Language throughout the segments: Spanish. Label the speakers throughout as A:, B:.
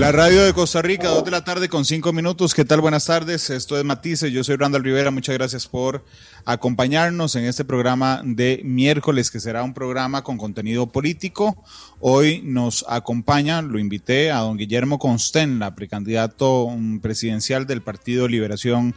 A: La radio de Costa Rica, 2 de la tarde con 5 minutos. ¿Qué tal? Buenas tardes. Esto es Matices. Yo soy Randall Rivera. Muchas gracias por acompañarnos en este programa de miércoles, que será un programa con contenido político. Hoy nos acompaña, lo invité a don Guillermo Constenla, precandidato presidencial del Partido Liberación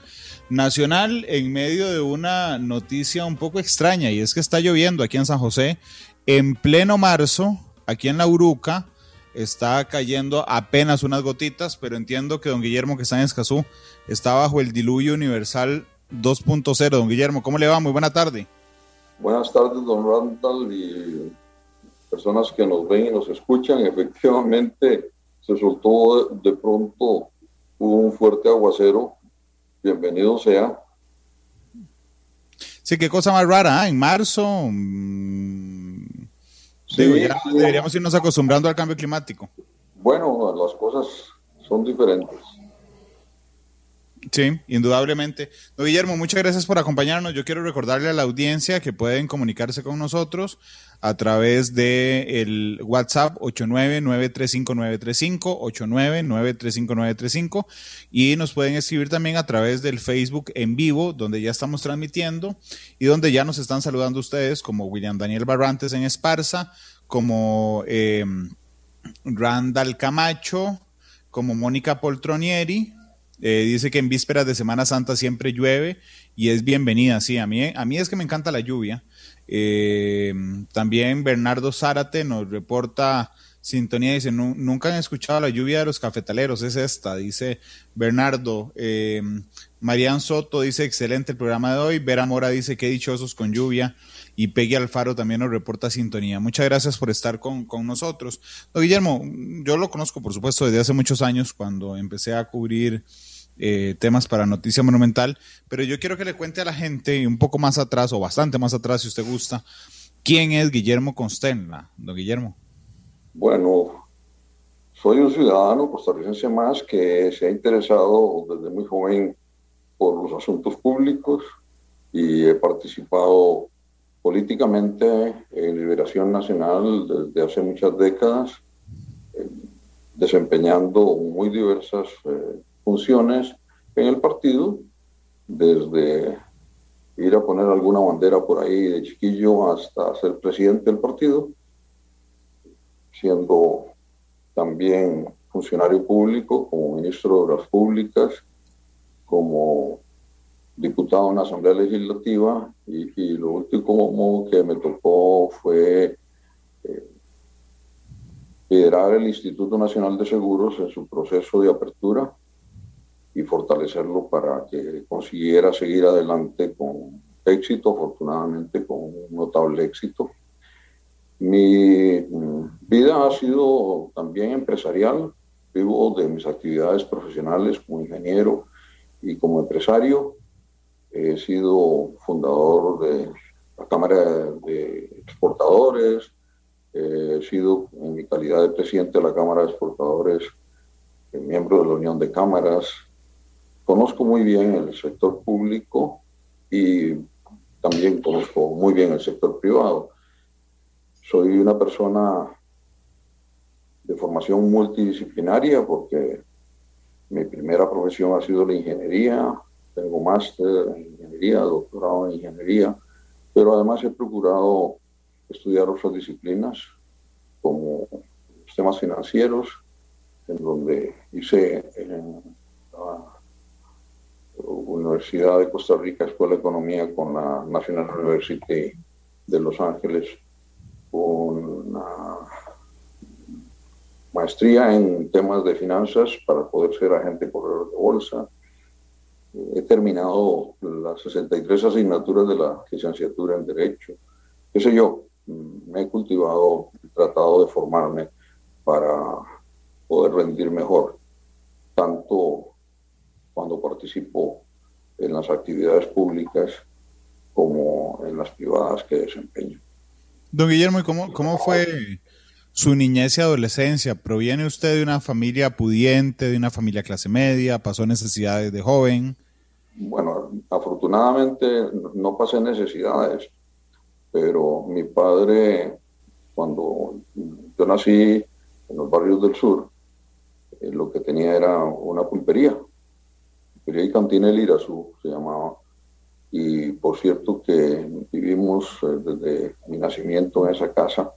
A: Nacional, en medio de una noticia un poco extraña, y es que está lloviendo aquí en San José en pleno marzo, aquí en La Uruca está cayendo apenas unas gotitas, pero entiendo que don Guillermo, que está en Escazú, está bajo el diluvio universal 2.0. Don Guillermo, ¿cómo le va? Muy buena tarde.
B: Buenas tardes, don Randall y personas que nos ven y nos escuchan. Efectivamente, se soltó de pronto un fuerte aguacero. Bienvenido sea.
A: Sí, qué cosa más rara, ¿eh? en marzo. Deberíamos irnos acostumbrando al cambio climático.
B: Bueno, las cosas son diferentes.
A: Sí, indudablemente. Don Guillermo, muchas gracias por acompañarnos. Yo quiero recordarle a la audiencia que pueden comunicarse con nosotros a través de el WhatsApp 899-35935, 899-35935 y nos pueden escribir también a través del Facebook en vivo, donde ya estamos transmitiendo y donde ya nos están saludando ustedes como William Daniel Barrantes en Esparza, como eh, Randall Camacho, como Mónica Poltronieri, eh, dice que en vísperas de Semana Santa siempre llueve y es bienvenida. Sí, a mí, a mí es que me encanta la lluvia. Eh, también Bernardo Zárate nos reporta sintonía, dice, nunca han escuchado la lluvia de los cafetaleros, es esta, dice Bernardo. Eh, Marian Soto dice, excelente el programa de hoy. Vera Mora dice, qué dichosos con lluvia. Y Peggy Alfaro también nos reporta sintonía. Muchas gracias por estar con, con nosotros. Guillermo, yo lo conozco, por supuesto, desde hace muchos años, cuando empecé a cubrir eh, temas para Noticia Monumental, pero yo quiero que le cuente a la gente un poco más atrás, o bastante más atrás, si usted gusta, quién es Guillermo Constenla, don Guillermo.
B: Bueno, soy un ciudadano costarricense más que se ha interesado desde muy joven por los asuntos públicos y he participado políticamente en Liberación Nacional desde hace muchas décadas, eh, desempeñando muy diversas eh, funciones en el partido, desde ir a poner alguna bandera por ahí de chiquillo hasta ser presidente del partido, siendo también funcionario público, como ministro de Obras Públicas, como diputado en la Asamblea Legislativa y, lo último que me tocó fue eh, liderar el Instituto Nacional de Seguros en su proceso de apertura y fortalecerlo para que consiguiera seguir adelante con éxito, afortunadamente con un notable éxito. Mi mm, vida ha sido también empresarial, vivo de mis actividades profesionales como ingeniero y como empresario. He sido fundador de la Cámara de Exportadores, he sido en mi calidad de presidente de la Cámara de Exportadores, miembro de la Unión de Cámaras, Conozco muy bien el sector público y también conozco muy bien el sector privado. Soy una persona de formación multidisciplinaria porque mi primera profesión ha sido la ingeniería, tengo máster en ingeniería, doctorado en ingeniería, pero además he procurado estudiar otras disciplinas como los temas financieros, en donde hice en Universidad de Costa Rica, Escuela de Economía con la National University de Los Ángeles, una maestría en temas de finanzas para poder ser agente corredor de bolsa. He terminado las 63 asignaturas de la licenciatura en Derecho. Qué sé yo, me he cultivado, he tratado de formarme para poder rendir mejor, tanto cuando participo en las actividades públicas como en las privadas que desempeño.
A: Don Guillermo, ¿y cómo, cómo fue su niñez y adolescencia. ¿Proviene usted de una familia pudiente, de una familia clase media? ¿Pasó necesidades de joven?
B: Bueno, afortunadamente no pasé necesidades, pero mi padre, cuando yo nací en los barrios del sur, eh, lo que tenía era una pulpería, pulpería y cantina El Irazú se llamaba. Y por cierto que vivimos eh, desde mi nacimiento en esa casa,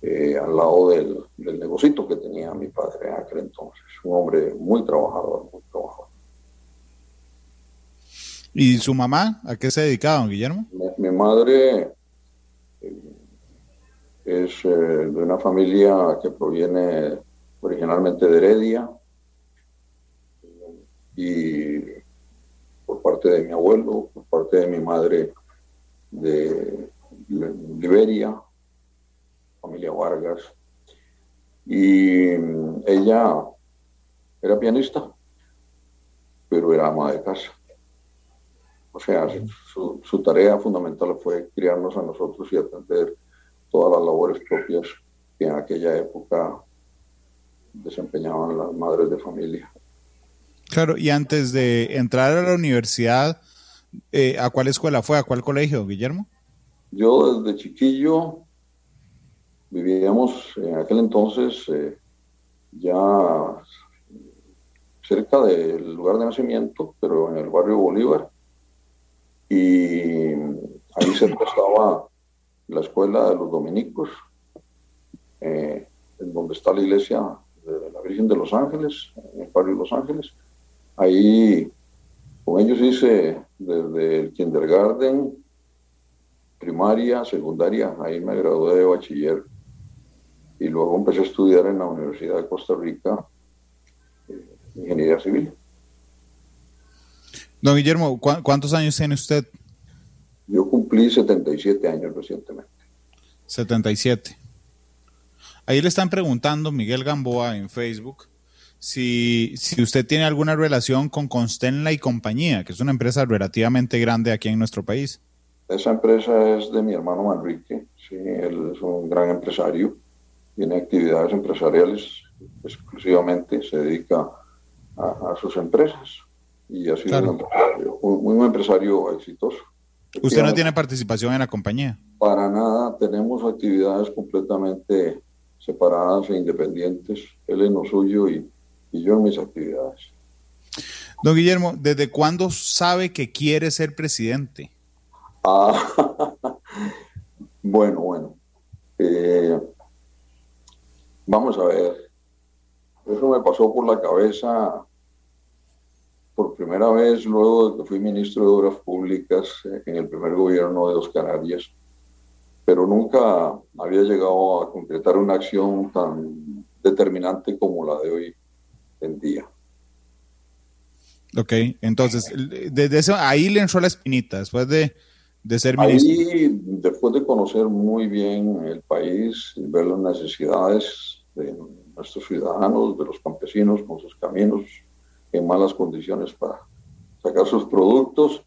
B: eh, al lado del, del negocito que tenía mi padre en aquel entonces. Un hombre muy trabajador, muy trabajador.
A: ¿Y su mamá? ¿A qué se dedicaba, don Guillermo?
B: Mi, madre eh, es eh, de una familia que proviene originalmente de Heredia y por parte de mi abuelo, por parte de mi madre de Liberia, familia Vargas. Y mm, ella era pianista, pero era ama de casa. O sea, su, tarea fundamental fue criarnos a nosotros y atender todas las labores propias que en aquella época desempeñaban las madres de familia.
A: Claro, y antes de entrar a la universidad, eh, ¿a cuál escuela fue? ¿A cuál colegio, Guillermo?
B: Yo desde chiquillo vivíamos en aquel entonces eh, ya cerca del lugar de nacimiento, pero en el barrio Bolívar, y ahí se estaba la escuela de los dominicos, eh, en donde está la iglesia de la Virgen de los Ángeles, en el barrio de Los Ángeles. Ahí con ellos hice desde el kindergarten, primaria, secundaria, ahí me gradué de bachiller y luego empecé a estudiar en la Universidad de Costa Rica eh, Ingeniería Civil.
A: Don Guillermo, ¿cuántos años tiene usted?
B: Yo cumplí 77 años recientemente.
A: 77. Ahí le están preguntando Miguel Gamboa en Facebook si, si usted tiene alguna relación con Constenla y compañía, que es una empresa relativamente grande aquí en nuestro país.
B: Esa empresa es de mi hermano Manrique, sí, él es un gran empresario, tiene actividades empresariales exclusivamente, se dedica a sus empresas y ha sido un, empresario, exitoso.
A: ¿Usted no tiene participación en la compañía?
B: Para nada, tenemos actividades completamente separadas e independientes, él en lo suyo y, y yo en mis actividades.
A: Don Guillermo, ¿desde cuándo sabe que quiere ser presidente?
B: Ah, bueno, bueno. Eh, vamos a ver. Eso me pasó por la cabeza por primera vez luego de que fui ministro de Obras Públicas eh, en el primer gobierno de los Canarias, pero nunca había llegado a concretar una acción tan determinante como la de hoy en día.
A: Ok, entonces, desde eso, ahí le entró la espinita, después de, de ser
B: ministro. Ahí, después de conocer muy bien el país, ver las necesidades de nuestros ciudadanos, de los campesinos con sus caminos, en malas condiciones para sacar sus productos.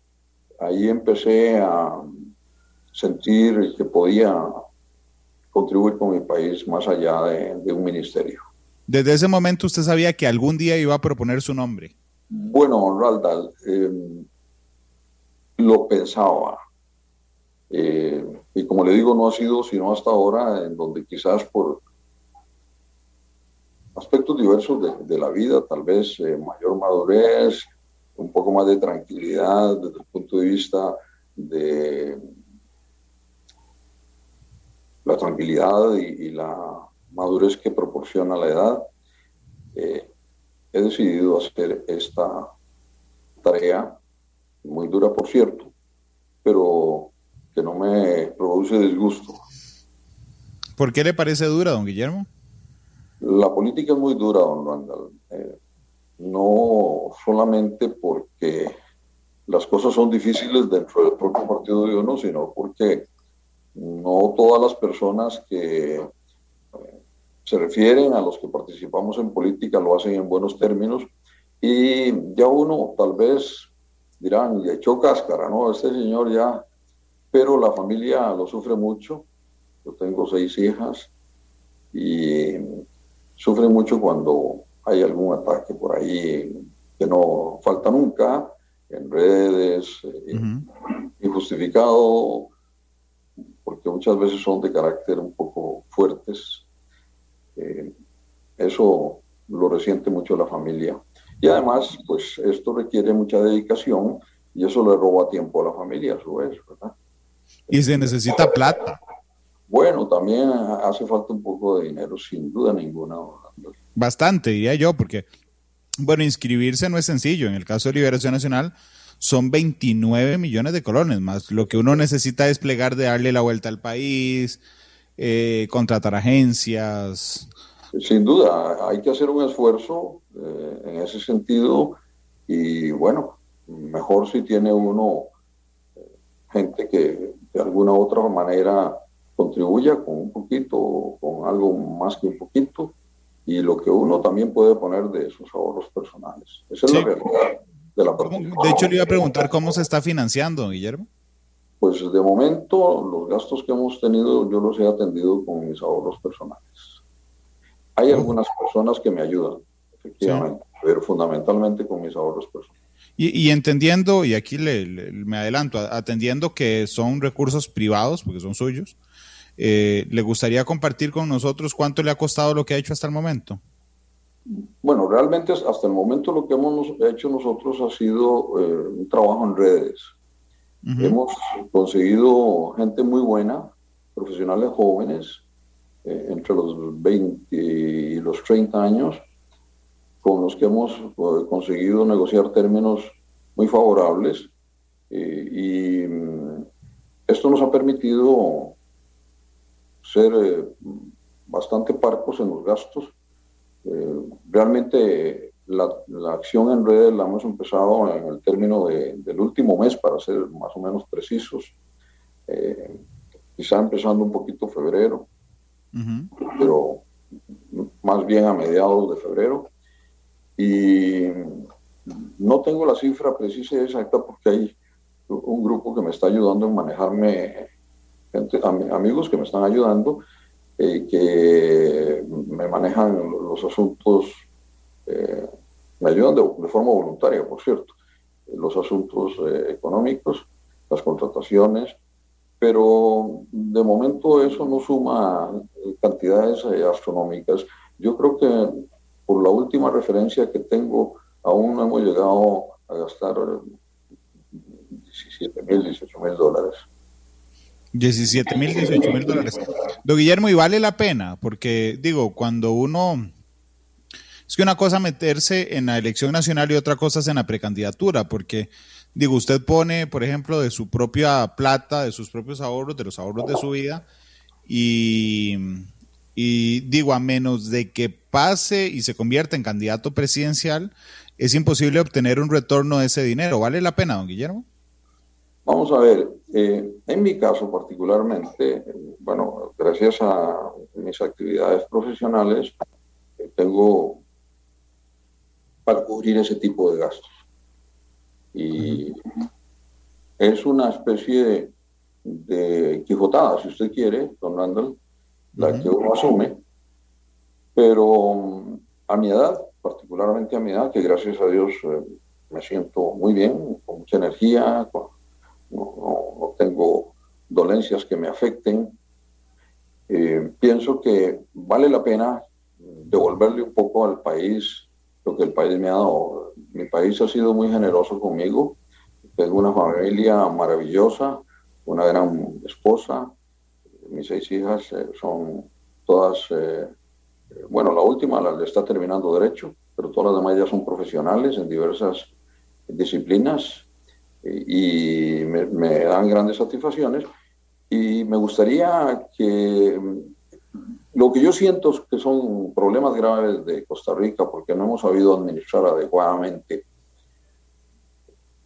B: Ahí empecé a sentir que podía contribuir con mi país más allá de, un ministerio.
A: Desde ese momento usted sabía que algún día iba a proponer su nombre.
B: Bueno, Raldal, em, lo pensaba. Eh, y como le digo, no ha sido sino hasta ahora en donde quizás por aspectos diversos de, la vida, tal vez eh, mayor madurez, un poco más de tranquilidad desde el punto de vista de la tranquilidad y, la madurez que proporciona la edad. Eh, he decidido hacer esta tarea, muy dura por cierto, pero que no me produce disgusto.
A: ¿Por qué le parece dura, don Guillermo?
B: La política es muy dura, don Randall. Eh, no solamente porque las cosas son difíciles dentro del propio partido de uno, sino porque no todas las personas que eh, se refieren a los que participamos en política lo hacen en buenos términos y ya uno tal vez dirán, ya echó cáscara, ¿no? Este señor ya, pero la familia lo sufre mucho. Yo tengo seis hijas, y sufren mucho cuando hay algún ataque por ahí que no falta nunca en redes, eh, injustificado, porque muchas veces son de carácter un poco fuertes. Eh, eso lo resiente mucho la familia. Y además, pues esto requiere mucha dedicación y eso le roba tiempo a la familia a su vez, ¿verdad?
A: Y se necesita plata.
B: Bueno, también hace falta un poco de dinero, sin duda ninguna.
A: Bastante, diría yo, porque, bueno, inscribirse no es sencillo. En el caso de Liberación Nacional, son 29 millones de colones, más lo que uno necesita desplegar de darle la vuelta al país, eh, contratar agencias.
B: Sin duda, hay que hacer un esfuerzo eh, en ese sentido y bueno, mejor si tiene uno eh, gente que de alguna u otra manera contribuya con un poquito, con algo más que un poquito, y lo que uno también puede poner de sus ahorros personales. Esa es la realidad de la
A: De hecho, le iba a preguntar cómo se está financiando, Guillermo.
B: Pues de momento, los gastos que hemos tenido, yo los he atendido con mis ahorros personales. Hay algunas personas que me ayudan, efectivamente, pero fundamentalmente con mis ahorros personales.
A: Y, entendiendo, y aquí le, me adelanto, atendiendo que son recursos privados, porque son suyos, eh, ¿le gustaría compartir con nosotros cuánto le ha costado lo que ha hecho hasta el momento?
B: Bueno, realmente hasta el momento lo que hemos hecho nosotros ha sido eh, un trabajo en redes. Hemos conseguido gente muy buena, profesionales jóvenes, eh, entre los 20 y los 30 años, con los que hemos eh, conseguido negociar términos muy favorables eh, y mm, esto nos ha permitido ser eh, bastante parcos en los gastos. realmente la, acción en redes la hemos empezado en el término del último mes, para ser más o menos precisos, quizá empezando un poquito febrero, pero más bien a mediados de febrero. Y no tengo la cifra precisa y exacta porque hay un grupo que me está ayudando en manejarme, amigos que me están ayudando, eh, que me manejan los asuntos, eh, me ayudan de, forma voluntaria, por cierto, los asuntos eh, económicos, las contrataciones, pero de momento eso no suma cantidades astronómicas. Yo creo que por la última referencia que tengo, aún no hemos llegado a gastar 17 mil, 18 mil dólares.
A: 17 mil, 18 mil dólares. Don Guillermo, y vale la pena, porque digo, cuando uno... Es que una cosa meterse en la elección nacional y otra cosa es en la precandidatura, porque digo, usted pone, por ejemplo, de su propia plata, de sus propios ahorros, de los ahorros de su vida, y, y digo, a menos de que pase y se convierta en candidato presidencial, es imposible obtener un retorno de ese dinero. ¿Vale la pena, don Guillermo?
B: Vamos a ver, eh, en mi caso particularmente, bueno, gracias a mis actividades profesionales, eh, tengo para cubrir ese tipo de gastos. Y es una especie de, de quijotada, si usted quiere, don Randall, la que uno asume, pero a mi edad, particularmente a mi edad, que gracias a Dios eh, me siento muy bien, con mucha energía, no, tengo dolencias que me afecten, eh, pienso que vale la pena devolverle un poco al país lo que el país me ha dado. Mi país ha sido muy generoso conmigo, tengo una familia maravillosa, una gran esposa, mis seis hijas eh, son todas bueno, la última la, está terminando derecho, pero todas las demás ya son profesionales en diversas disciplinas y, me, dan grandes satisfacciones. Y me gustaría que lo que yo siento es que son problemas graves de Costa Rica porque no hemos sabido administrar adecuadamente.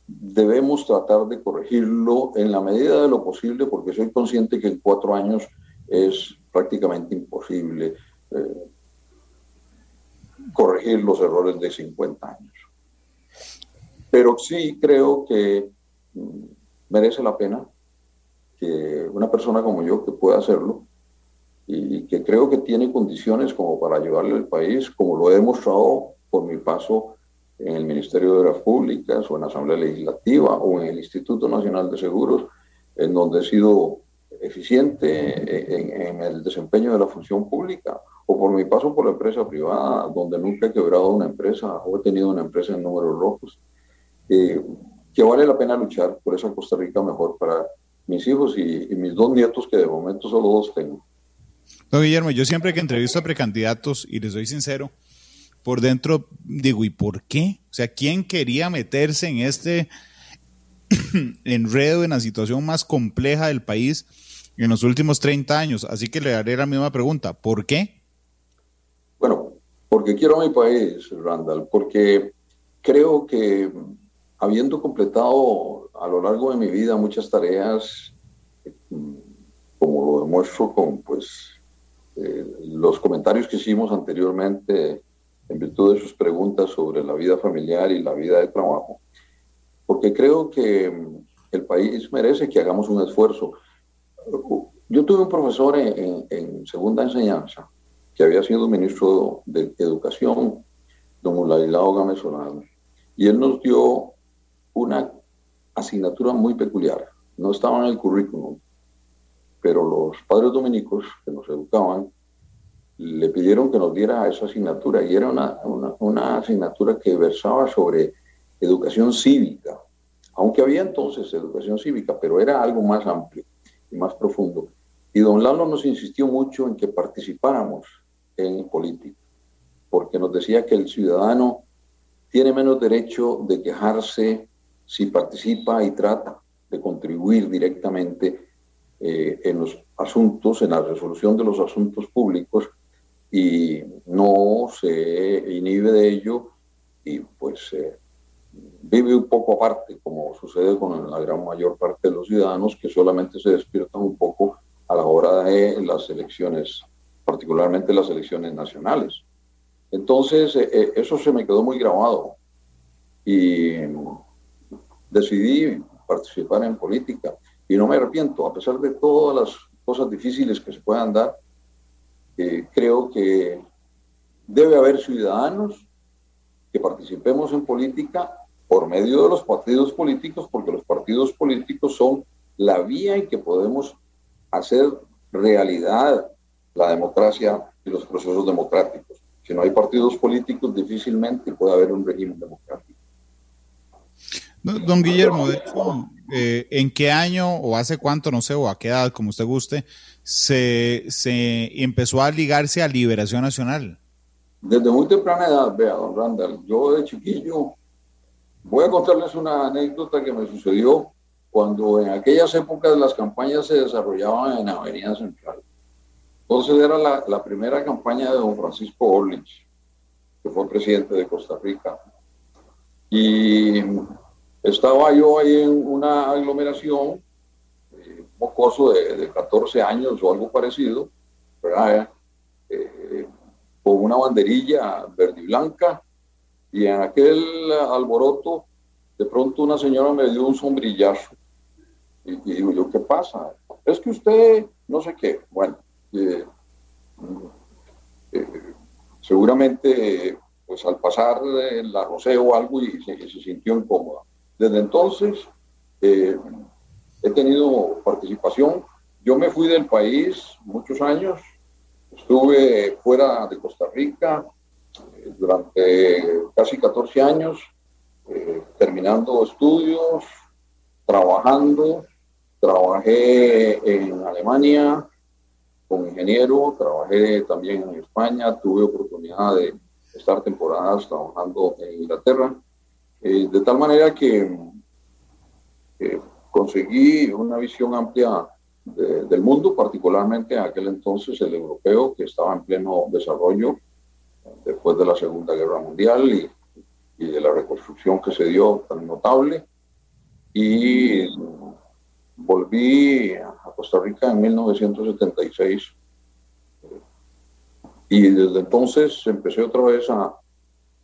B: Debemos tratar de corregirlo en la medida de lo posible porque soy consciente que en cuatro años es prácticamente imposible. Eh, corregir los errores de 50 años. Pero sí creo que mm, merece la pena que una persona como yo que pueda hacerlo, y, que creo que tiene condiciones como para ayudarle al país, como lo he demostrado por mi paso en el Ministerio de Obras Públicas o en la Asamblea Legislativa o en el Instituto Nacional de Seguros, en donde he sido eficiente en, el desempeño de la función pública, o por mi paso por la empresa privada, donde nunca he quebrado una empresa o he tenido una empresa en números rojos, eh, que vale la pena luchar por esa Costa Rica mejor para mis hijos y, y mis dos nietos, que de momento solo dos tengo.
A: No, Guillermo, yo siempre que entrevisto a precandidatos, y les soy sincero, por dentro digo, ¿y por qué? O sea, ¿quién quería meterse en este enredo en la situación más compleja del país en los últimos 30 años? Así que le daré la misma pregunta, ¿por qué?
B: Bueno, porque quiero a mi país, Randall, porque creo que habiendo completado a lo largo de mi vida muchas tareas, como lo demuestro con pues eh, los comentarios que hicimos anteriormente en virtud de sus preguntas sobre la vida familiar y la vida de trabajo, porque creo que el país merece que hagamos un esfuerzo. Yo tuve un profesor en, segunda enseñanza que había sido ministro de Educación, don Ladislao Gámez Solano, y él nos dio una asignatura muy peculiar. No estaba en el currículum, pero los padres dominicos que nos educaban le pidieron que nos diera esa asignatura y era una, una, asignatura que versaba sobre educación cívica, aunque había entonces educación cívica, pero era algo más amplio y más profundo. Y don Lalo nos insistió mucho en que participáramos en política, porque nos decía que el ciudadano tiene menos derecho de quejarse si participa y trata de contribuir directamente eh, en los asuntos, en la resolución de los asuntos públicos y no se inhibe de ello y pues eh, vive un poco aparte, como sucede con la gran mayor parte de los ciudadanos que solamente se despiertan un poco a la hora de las elecciones, particularmente las elecciones nacionales. Entonces, eh, eso se me quedó muy grabado y decidí participar en política. Y no me arrepiento, a pesar de todas las cosas difíciles que se puedan dar, eh, creo que debe haber ciudadanos que participemos en política por medio de los partidos políticos, porque los partidos políticos son la vía en que podemos hacer realidad la democracia y los procesos democráticos. Si no hay partidos políticos, difícilmente puede haber un régimen democrático.
A: Don Guillermo, eh, ¿en qué año o hace cuánto, no sé, o a qué edad, como usted guste, se, se empezó a ligarse a Liberación Nacional?
B: Desde muy temprana edad, vea, don Randall, yo de chiquillo, voy a contarles una anécdota que me sucedió cuando en aquellas épocas las campañas se desarrollaban en Avenida Central. Entonces era la, primera campaña de don Francisco Orlich, que fue presidente de Costa Rica. Y estaba yo ahí en una aglomeración, eh, mocoso de, 14 años o algo parecido, ¿verdad? Eh, con una banderilla verde y blanca, y en aquel alboroto, de pronto una señora me dio un sombrillazo. Y, digo yo, ¿qué pasa? Es que usted, no sé qué. Bueno, eh, seguramente, pues al pasar la roceo o algo y se sintió incómoda. Desde entonces eh, he tenido participación. Yo me fui del país muchos años, estuve fuera de Costa Rica eh, durante casi 14 años, eh, terminando estudios, trabajando. Trabajé en Alemania como ingeniero, trabajé también en España, tuve oportunidad de estar temporadas trabajando en Inglaterra eh, de tal manera que conseguí una visión amplia del mundo, particularmente en aquel entonces el europeo, que estaba en pleno desarrollo después de la Segunda Guerra Mundial y, de la reconstrucción que se dio tan notable. Y volví a Costa Rica en 1976 y desde entonces empecé otra vez a,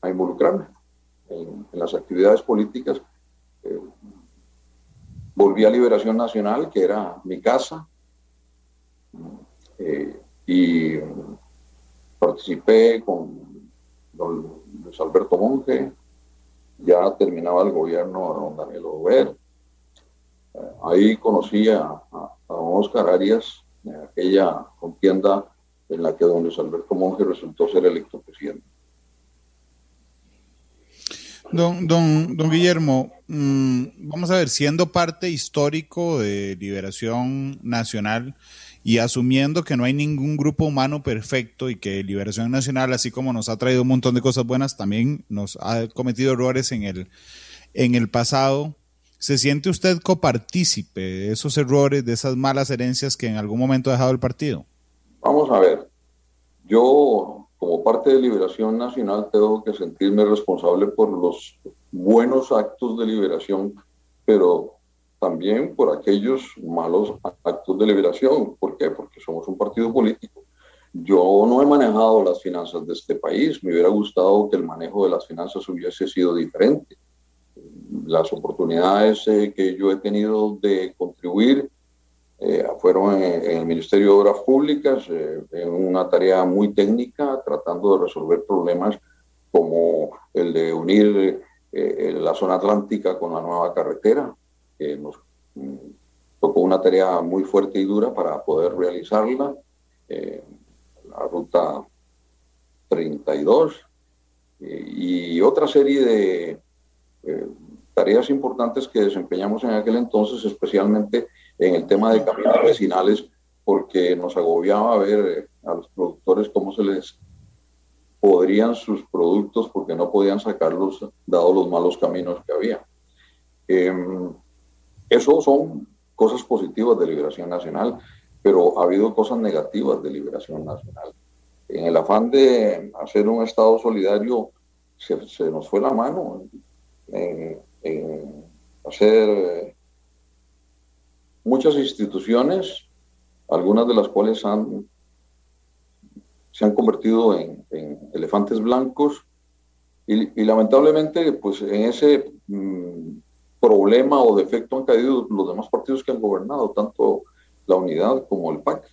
B: a involucrarme en, las actividades políticas. Eh, volví a Liberación Nacional, que era mi casa. Eh, y participé con don Luis Alberto Monge, ya terminaba el gobierno de don Daniel Ober. Eh, ahí conocí a, a, don Oscar Arias, en aquella contienda en la que don Luis Alberto Monge resultó ser electo presidente.
A: Don, don, don Guillermo, mm, vamos a ver, siendo parte histórico de Liberación Nacional y asumiendo que no hay ningún grupo humano perfecto y que Liberación Nacional, así como nos ha traído un montón de cosas buenas, también nos ha cometido errores en el, en el pasado, ¿se siente usted copartícipe de esos errores, de esas malas herencias que en algún momento ha dejado el partido?
B: Vamos a ver, yo como parte de Liberación Nacional tengo que sentirme responsable por los buenos actos de liberación, pero también por aquellos malos actos de liberación. ¿Por qué? Porque somos un partido político. Yo no he manejado las finanzas de este país. Me hubiera gustado que el manejo de las finanzas hubiese sido diferente. Las oportunidades eh, que yo he tenido de contribuir eh, fueron en, el Ministerio de Obras Públicas, eh, en una tarea muy técnica, tratando de resolver problemas como el de unir eh, la zona atlántica con la nueva carretera, nos mm, tocó una tarea muy fuerte y dura para poder realizarla, la ruta 32, y otra serie de tareas importantes que desempeñamos en aquel entonces, especialmente en el tema de caminos vecinales, porque nos agobiaba ver eh, a los productores cómo se les podrían sus productos porque no podían sacarlos dados los malos caminos que había. Eh, eso son cosas positivas de Liberación Nacional, pero ha habido cosas negativas de Liberación Nacional. En el afán de hacer un Estado solidario, se, nos fue la mano en, hacer muchas instituciones, algunas de las cuales se han convertido en, elefantes blancos y, lamentablemente pues en ese mm, problema o defecto han caído los demás partidos que han gobernado, tanto la unidad como el PAC.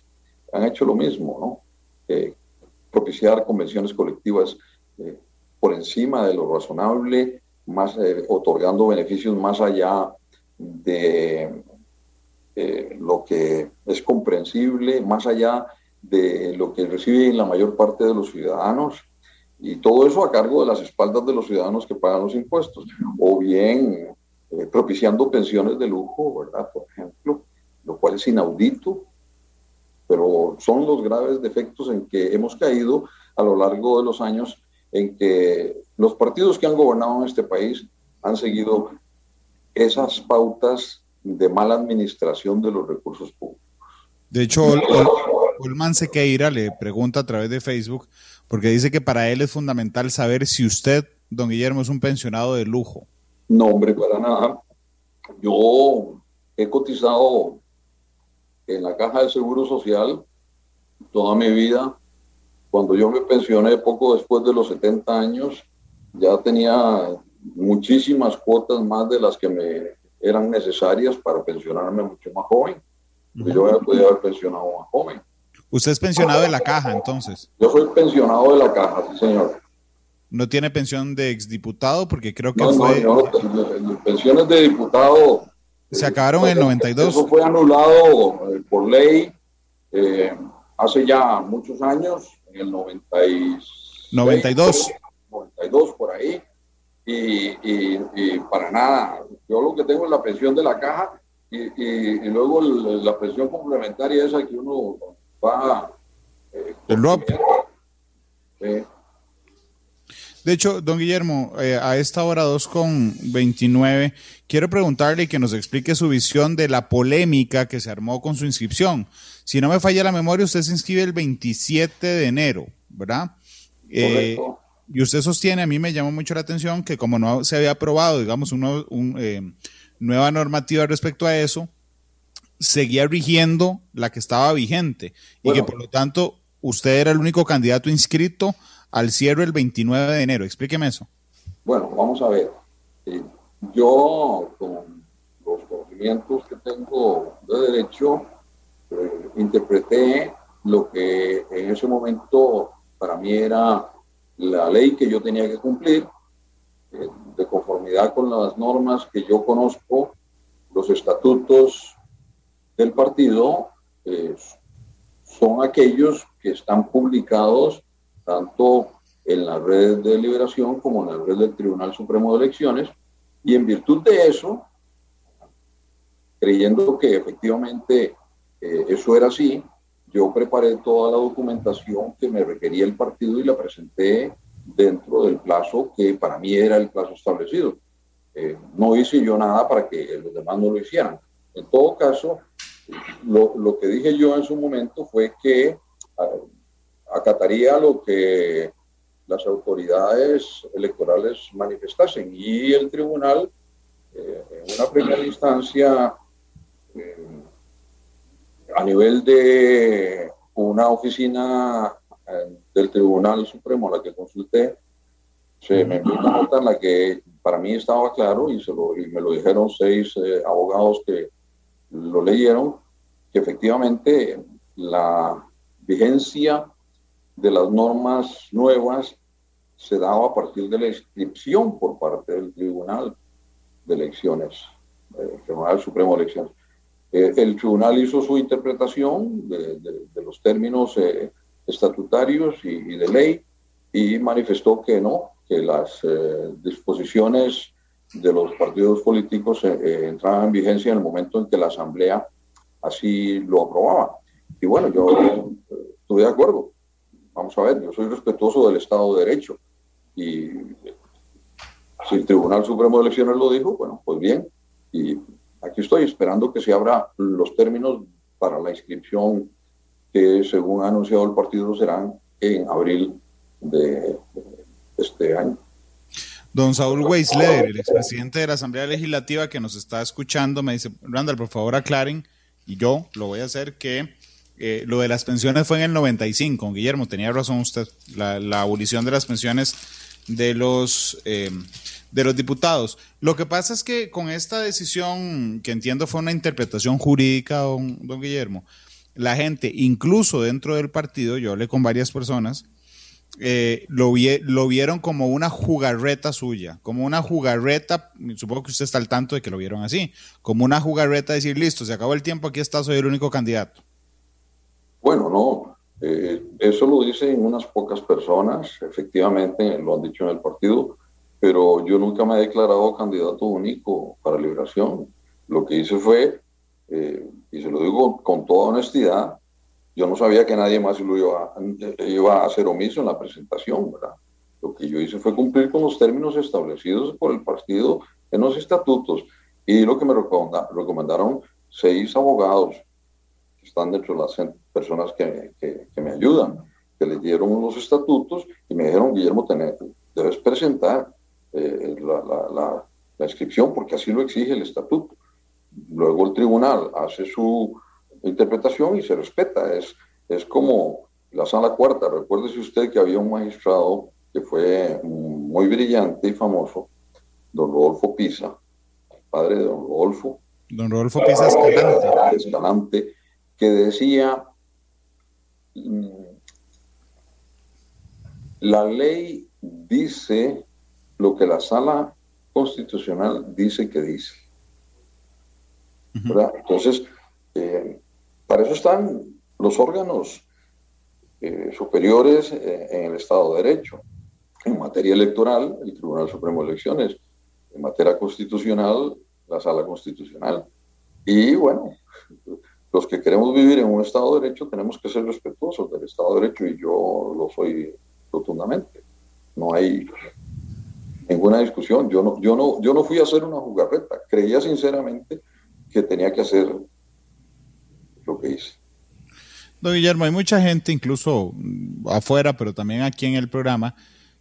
B: Han hecho lo mismo, ¿no? Eh, propiciar convenciones colectivas eh, por encima de lo razonable, más eh, otorgando beneficios más allá de eh, lo que es comprensible, más allá de lo que reciben la mayor parte de los ciudadanos, y todo eso a cargo de las espaldas de los ciudadanos que pagan los impuestos, o bien eh, propiciando pensiones de lujo, ¿verdad? Por ejemplo, lo cual es inaudito, pero son los graves defectos en que hemos caído a lo largo de los años en que los partidos que han gobernado en este país han seguido esas pautas de mala administración de los recursos públicos.
A: De hecho, Olman Sequeira le pregunta a través de Facebook, porque dice que para él es fundamental saber si usted, don Guillermo, es un pensionado de lujo.
B: No, hombre, para nada. Yo he cotizado en la caja de seguro social toda mi vida. Cuando yo me pensioné poco después de los 70 años, ya tenía muchísimas cuotas más de las que me eran necesarias para pensionarme mucho más joven. Yo ya podía haber pensionado más joven.
A: ¿Usted es pensionado de la caja entonces?
B: Yo soy pensionado de la caja, sí señor.
A: ¿No tiene pensión de exdiputado? Porque creo que fue...
B: pensiones de diputado...
A: Se acabaron en el 92.
B: Eso fue anulado eh, por ley eh, hace ya muchos años, en el 92. 92 por ahí. Y, y, para nada, yo lo que tengo es la pensión de la caja y, luego la pensión complementaria esa que uno va...
A: Eh, el ROP. De hecho, don Guillermo, eh, a esta hora 2.29, quiero preguntarle que nos explique su visión de la polémica que se armó con su inscripción. Si no me falla la memoria, usted se inscribe el 27 de enero, ¿verdad? Eh, y usted sostiene, a mí me llamó mucho la atención que como no se había aprobado, digamos, una eh, nueva normativa respecto a eso, seguía rigiendo la que estaba vigente y que por lo tanto usted era el único candidato inscrito al cierre el 29 de enero. Explíqueme eso.
B: Bueno, vamos a ver. Eh, yo, con los conocimientos que tengo de derecho, eh, interpreté lo que en ese momento para mí era la ley que yo tenía que cumplir, eh, de conformidad con las normas que yo conozco, los estatutos del partido eh, son aquellos que están publicados tanto en la red de liberación como en la red del Tribunal Supremo de Elecciones, y en virtud de eso, creyendo que efectivamente eh, eso era así, yo preparé toda la documentación que me requería el partido y la presenté dentro del plazo que para mí era el plazo establecido. Eh, no hice yo nada para que los demás no lo hicieran. En todo caso, lo, lo que dije yo en su momento fue que acataría lo que las autoridades electorales manifestasen. Y el tribunal eh, en una primera instancia eh, a nivel de una oficina eh, del Tribunal Supremo la que consulté, se me envió una nota en la que para mí estaba claro y, se lo, y me lo dijeron seis abogados que lo leyeron, que efectivamente la vigencia de las normas nuevas se daba a partir de la inscripción por parte del Tribunal de Elecciones, el eh, Tribunal Supremo de Elecciones. Eh, el tribunal hizo su interpretación de, los términos eh, estatutarios y, de ley y manifestó que no, que las disposiciones de los partidos políticos entraban en vigencia en el momento en que la Asamblea así lo aprobaba. Y bueno, yo estuve de acuerdo. Vamos a ver, yo soy respetuoso del Estado de Derecho. Y si el Tribunal Supremo de Elecciones lo dijo, bueno, pues bien. Y aquí estoy esperando que se abra los términos para la inscripción que, según ha anunciado el partido, serán en abril de este año.
A: Don Saúl Weisleder, el expresidente de la Asamblea Legislativa que nos está escuchando, me dice, Randall, por favor aclaren, y yo lo voy a hacer, que eh, lo de las pensiones fue en el 95. Guillermo, tenía razón usted. La, abolición de las pensiones de los, eh, de los diputados. Lo que pasa es que con esta decisión, que entiendo fue una interpretación jurídica, don, don Guillermo, la gente, incluso dentro del partido, yo hablé con varias personas, eh, lo, lo vieron como una jugarreta suya, como una jugarreta, supongo que usted está al tanto de que lo vieron así, como una jugarreta, decir, listo, se acabó el tiempo, aquí está, soy el único candidato.
B: Bueno, no, eh, eso lo dicen unas pocas personas, efectivamente lo han dicho en el partido, pero yo nunca me he declarado candidato único para Liberación. Lo que hice fue, eh, y se lo digo con toda honestidad, yo no sabía que nadie más lo iba, iba a hacer omiso en la presentación, ¿verdad? Lo que yo hice fue cumplir con los términos establecidos por el partido en los estatutos y lo que me recomendaron seis abogados que están dentro de las personas que, que, me ayudan, que leyeron los estatutos y me dijeron, Guillermo, debes presentar eh, la, la, la, inscripción porque así lo exige el estatuto. Luego el tribunal hace su interpretación y se respeta. Es, es como la sala cuarta. Recuérdese usted que había un magistrado que fue muy brillante y famoso, don Rodolfo Pisa, padre de don Rodolfo.
A: Don Rodolfo Pisa Escalante.
B: Escalante, que decía la ley dice lo que la sala constitucional dice que dice. Entonces, eh, para eso están los órganos eh, superiores eh, en el Estado de Derecho. En materia electoral, el Tribunal Supremo de Elecciones. En materia constitucional, la Sala Constitucional. Y bueno, los que queremos vivir en un Estado de Derecho tenemos que ser respetuosos del Estado de Derecho y yo lo soy rotundamente. No hay ninguna discusión. Yo no, yo no, yo no fui a hacer una jugarreta. Creía sinceramente que tenía que hacer lo que hice.
A: Don Guillermo, hay mucha gente, incluso afuera, pero también aquí en el programa,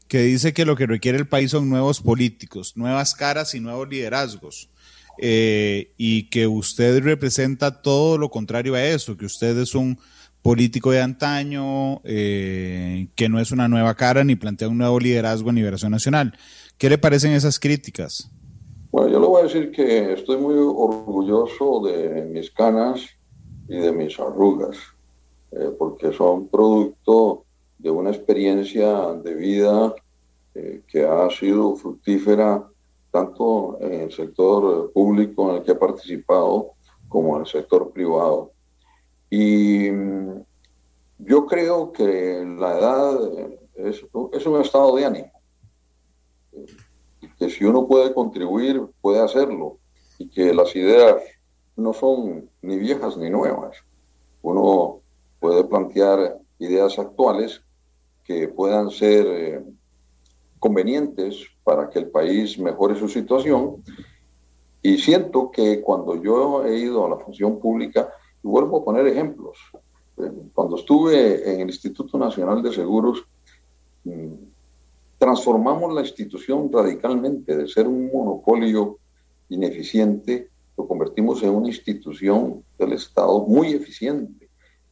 A: que dice que lo que requiere el país son nuevos políticos, nuevas caras y nuevos liderazgos. Eh, y que usted representa todo lo contrario a eso, que usted es un político de antaño, eh, que no es una nueva cara ni plantea un nuevo liderazgo a Liberación Nacional. ¿Qué le parecen esas críticas?
B: Bueno, yo le voy a decir que estoy muy orgulloso de mis canas y de mis arrugas. eh, porque son producto de una experiencia de vida que ha sido fructífera tanto en el sector público en el que he participado como en el sector privado. Y mm, yo creo que la edad es, es un estado de ánimo, que si uno puede contribuir, puede hacerlo, y que las ideas no son ni viejas ni nuevas. Uno puede plantear ideas actuales que puedan ser eh, convenientes para que el país mejore su situación. Y siento que cuando yo he ido a la función pública, vuelvo a poner ejemplos, eh, cuando estuve en el Instituto Nacional de Seguros, mm, transformamos la institución radicalmente de ser un monopolio ineficiente, lo convertimos en una institución del Estado muy eficiente,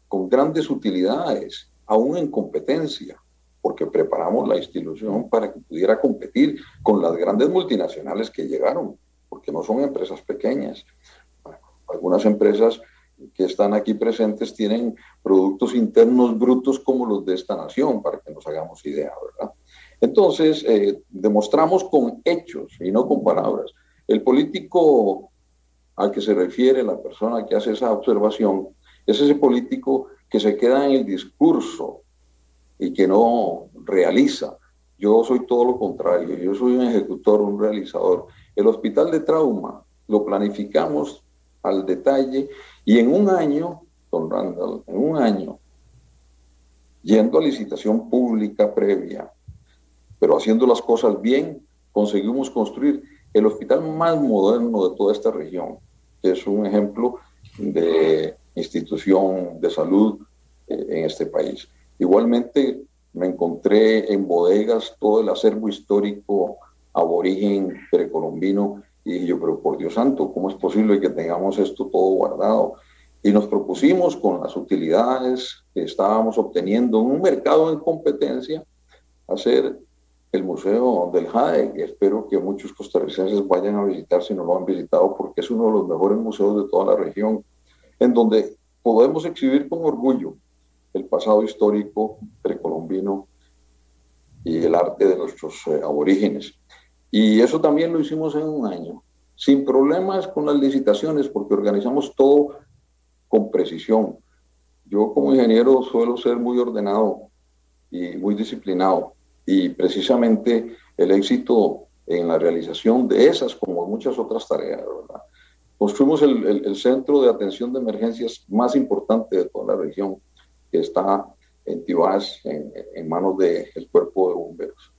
B: con grandes utilidades, aún en competencia, porque preparamos la institución para que pudiera competir con las grandes multinacionales que llegaron, porque no son empresas pequeñas. algunas empresas que están aquí presentes tienen productos internos brutos como los de esta nación, para que nos hagamos idea, ¿verdad? Entonces, eh, demostramos con hechos y no con palabras. El político al que se refiere la persona que hace esa observación es ese político que se queda en el discurso y que no realiza. Yo soy todo lo contrario, yo soy un ejecutor, un realizador. El hospital de trauma lo planificamos al detalle y en un año, don Randall, en un año, yendo a licitación pública previa, pero haciendo las cosas bien, conseguimos construir el hospital más moderno de toda esta región, que es un ejemplo de institución de salud eh, en este país. Igualmente me encontré en bodegas todo el acervo histórico aborigen precolombino y yo, pero por Dios santo, ¿cómo es posible que tengamos esto todo guardado? Y nos propusimos con las utilidades que estábamos obteniendo en un mercado en competencia hacer el Museo del JADE, espero que muchos costarricenses vayan a visitar si no lo han visitado, porque es uno de los mejores museos de toda la región, en donde podemos exhibir con orgullo el pasado histórico precolombino y el arte de nuestros eh, aborígenes. Y eso también lo hicimos en un año, sin problemas con las licitaciones, porque organizamos todo con precisión. Yo como ingeniero suelo ser muy ordenado y muy disciplinado y precisamente el éxito en la realización de esas, como muchas otras tareas, ¿verdad? Construimos el, el, centro de atención de emergencias más importante de toda la región, que está en Tibás, en, manos del cuerpo de bomberos.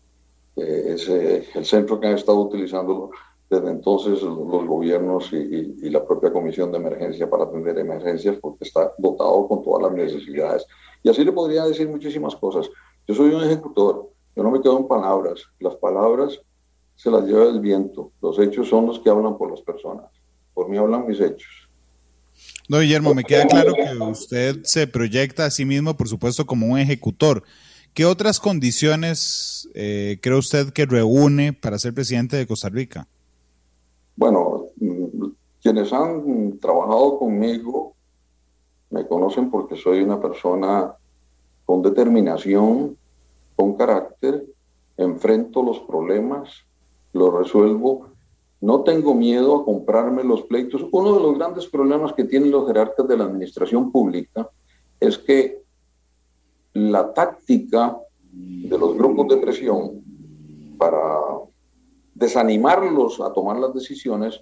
B: Eh, es el centro que han estado utilizando desde entonces los gobiernos y, y, y, la propia comisión de emergencia para atender emergencias, porque está dotado con todas las necesidades. Y así le podría decir muchísimas cosas. Yo soy un ejecutor, yo no me quedo en palabras. Las palabras se las lleva el viento. Los hechos son los que hablan por las personas. Por mí hablan mis hechos.
A: No, Guillermo, me queda claro que usted se proyecta a sí mismo, por supuesto, como un ejecutor. ¿Qué otras condiciones eh, cree usted que reúne para ser presidente de Costa Rica?
B: Bueno, quienes han trabajado conmigo me conocen porque soy una persona con determinación, con carácter, enfrento los problemas, los resuelvo, no tengo miedo a comprarme los pleitos. Uno de los grandes problemas que tienen los jerarcas de la administración pública es que la táctica de los grupos de presión para desanimarlos a tomar las decisiones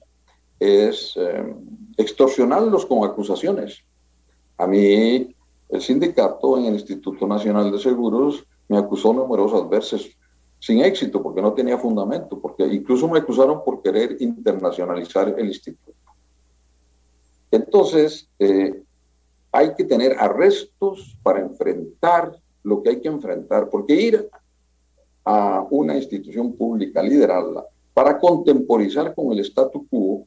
B: es eh, extorsionarlos con acusaciones. A mí, el sindicato en el Instituto Nacional de Seguros me acusó numerosas veces sin éxito porque no tenía fundamento, porque incluso me acusaron por querer internacionalizar el instituto. Entonces, eh, hay que tener arrestos para enfrentar lo que hay que enfrentar, porque ir a una institución pública, liderarla, para contemporizar con el statu quo,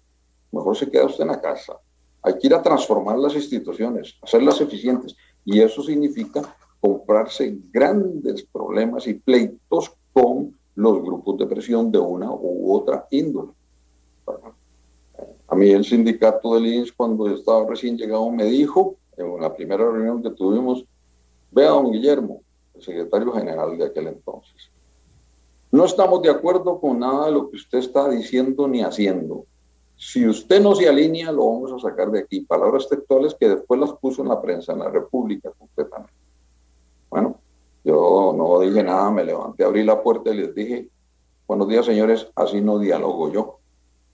B: mejor se queda usted en la casa. Hay que ir a transformar las instituciones, hacerlas eficientes, y eso significa comprarse grandes problemas y pleitos con los grupos de presión de una u otra índole. A mí el sindicato del INS cuando estaba recién llegado me dijo, en la primera reunión que tuvimos, vea don Guillermo, el secretario general de aquel entonces. No estamos de acuerdo con nada de lo que usted está diciendo ni haciendo. Si usted no se alinea, lo vamos a sacar de aquí. Palabras textuales que después las puso en la prensa, en la República, completamente. Bueno, yo no dije nada, me levanté, abrí la puerta y les dije, buenos días señores, así no dialogo yo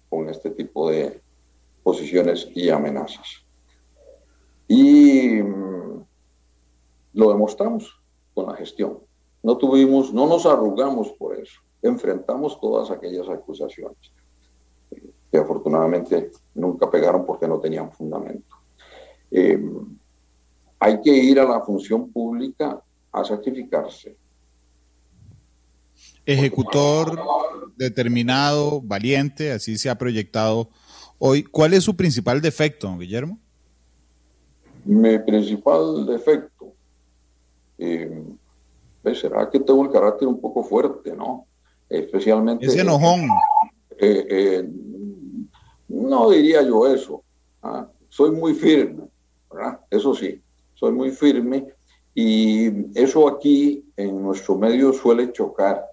B: con este tipo de posiciones y amenazas. Y mm, lo demostramos con la gestión. No tuvimos, no nos arrugamos por eso. Enfrentamos todas aquellas acusaciones que afortunadamente nunca pegaron porque no tenían fundamento. Eh, hay que ir a la función pública a sacrificarse.
A: Ejecutor determinado, valiente, así se ha proyectado hoy. ¿Cuál es su principal defecto, don Guillermo?
B: Mi principal defecto, eh, pues, será que tengo el carácter un poco fuerte, ¿no? Especialmente...
A: Es enojón.
B: Eh, eh, no diría yo eso. ¿ah? Soy muy firme, ¿verdad? Eso sí, soy muy firme y eso aquí en nuestro medio suele chocar,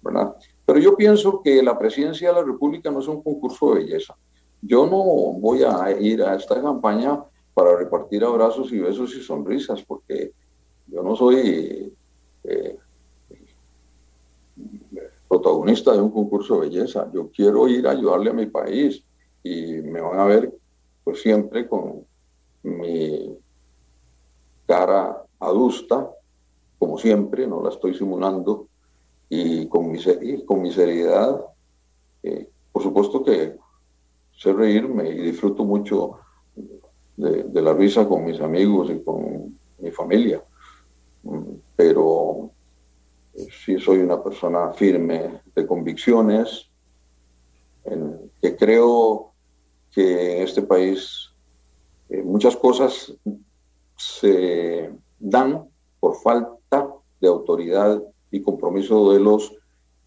B: ¿verdad? Pero yo pienso que la presidencia de la República no es un concurso de belleza. Yo no voy a ir a esta campaña para repartir abrazos y besos y sonrisas, porque yo no soy eh, protagonista de un concurso de belleza. Yo quiero ir a ayudarle a mi país y me van a ver pues siempre con mi cara adusta, como siempre, no la estoy simulando, y con mi, con mi seriedad, eh, por supuesto que sé reírme y disfruto mucho de, la risa con mis amigos y con mi familia, mm, pero eh, sí soy una persona firme de convicciones, en que creo que en este país eh, muchas cosas se dan por falta de autoridad y compromiso de los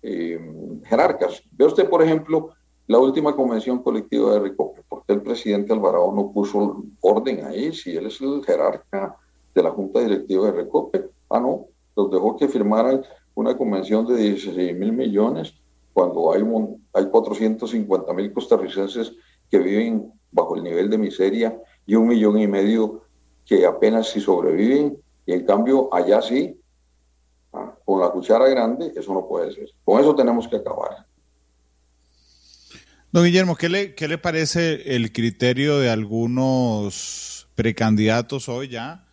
B: eh, jerarcas. Ve usted, por ejemplo, la última convención colectiva de Recope. ¿Por qué el presidente Alvarado no puso orden ahí? Si él es el jerarca de la Junta Directiva de Recope. Ah, no, los dejó que firmaran una convención de 16 mil millones cuando hay, hay 450 mil costarricenses que viven bajo el nivel de miseria y un millón y medio que apenas si sobreviven. Y en cambio, allá sí, ah, con la cuchara grande, eso no puede ser. Con eso tenemos que acabar.
A: Don Guillermo, ¿qué le, qué le parece el criterio de algunos precandidatos hoy ya,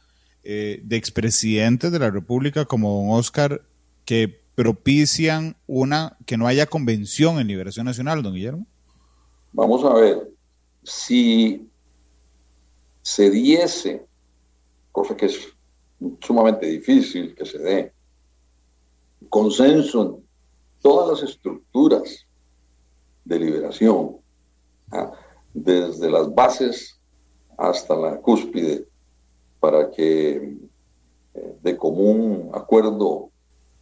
A: eh, de expresidentes de la República como don Oscar, que propician una que no haya convención en Liberación Nacional, don Guillermo?
B: Vamos a ver, si se diese, cosa que es sumamente difícil que se dé, consenso en todas las estructuras de liberación, ¿ah? desde las bases hasta la cúspide, para que eh, de común acuerdo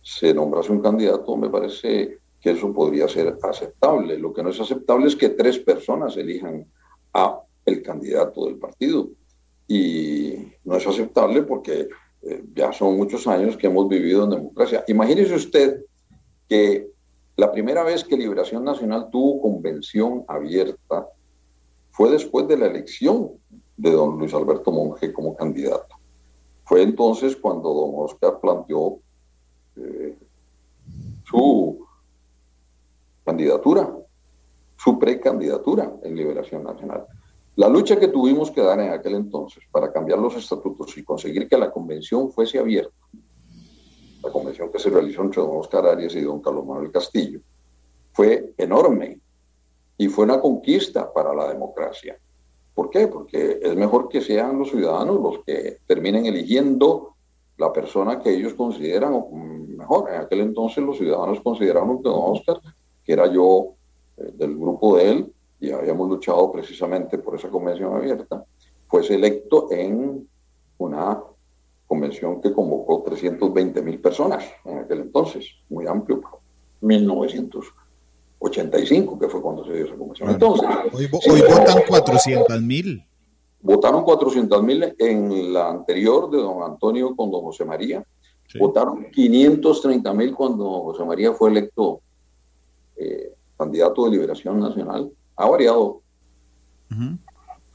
B: se nombrase un candidato, me parece que eso podría ser aceptable. Lo que no es aceptable es que tres personas elijan a el candidato del partido. Y no es aceptable porque eh, ya son muchos años que hemos vivido en democracia. Imagínese usted que la primera vez que Liberación Nacional tuvo convención abierta fue después de la elección de don Luis Alberto Monge como candidato. Fue entonces cuando don Oscar planteó eh, su candidatura, su precandidatura en Liberación Nacional. La lucha que tuvimos que dar en aquel entonces para cambiar los estatutos y conseguir que la convención fuese abierta la convención que se realizó entre don Oscar Arias y don Carlos Manuel Castillo, fue enorme y fue una conquista para la democracia. ¿Por qué? Porque es mejor que sean los ciudadanos los que terminen eligiendo la persona que ellos consideran mejor. En aquel entonces los ciudadanos consideraron don Oscar, que era yo eh, del grupo de él, y habíamos luchado precisamente por esa convención abierta, fuese electo en una convención que convocó 320 mil personas en aquel entonces, muy amplio, 1985, que fue cuando se dio esa convención. Entonces,
A: hoy, votan 400 mil.
B: Votaron 400 mil en la anterior de don Antonio con don José María. Votaron 530 mil cuando José María fue electo eh, candidato de Liberación Nacional. Ha variado.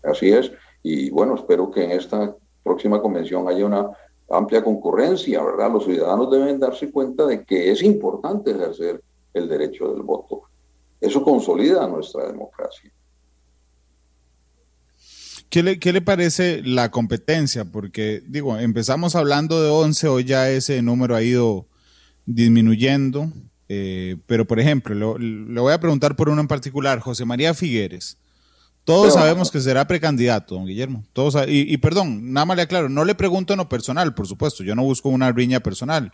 B: Así es. Y bueno, espero que en esta próxima convención haya una amplia concurrencia, ¿verdad? Los ciudadanos deben darse cuenta de que es importante ejercer el derecho del voto. Eso consolida nuestra democracia.
A: ¿Qué le, ¿Qué le, parece la competencia? Porque, digo, empezamos hablando de 11, hoy ya ese número ha ido disminuyendo. Eh, pero, por ejemplo, le voy a preguntar por uno en particular, José María Figueres. Todos sabemos que será precandidato, don Guillermo. Todos, y, y, perdón, nada más le aclaro, no le pregunto en lo personal, por supuesto, yo no busco una riña personal.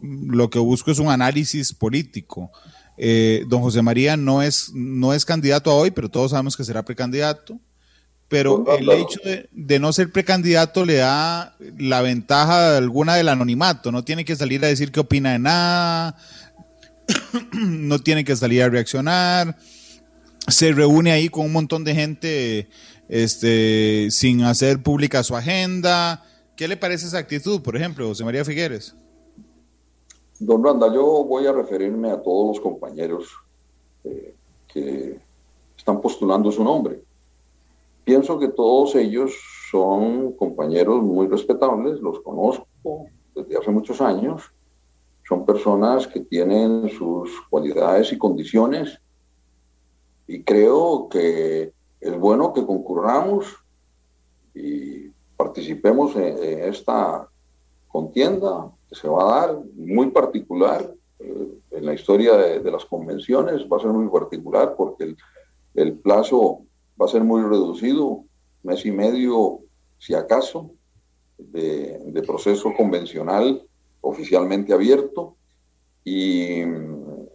A: Lo que busco es un análisis político. Eh, don José María no es, no es candidato a hoy, pero todos sabemos que será precandidato. Pero el hecho de, de, no ser precandidato le da la ventaja alguna del anonimato. No tiene que salir a decir qué opina de nada, no tiene que salir a reaccionar se reúne ahí con un montón de gente este, sin hacer pública su agenda. ¿Qué le parece esa actitud, por ejemplo, José María Figueres?
B: Don Randa, yo voy a referirme a todos los compañeros eh, que están postulando su nombre. Pienso que todos ellos son compañeros muy respetables, los conozco desde hace muchos años, son personas que tienen sus cualidades y condiciones. Y creo que es bueno que concurramos y participemos en, esta contienda que se va a dar muy particular eh, en la historia de, las convenciones, va a ser muy particular porque el, plazo va a ser muy reducido, mes y medio, si acaso, de, de proceso convencional oficialmente abierto y mm,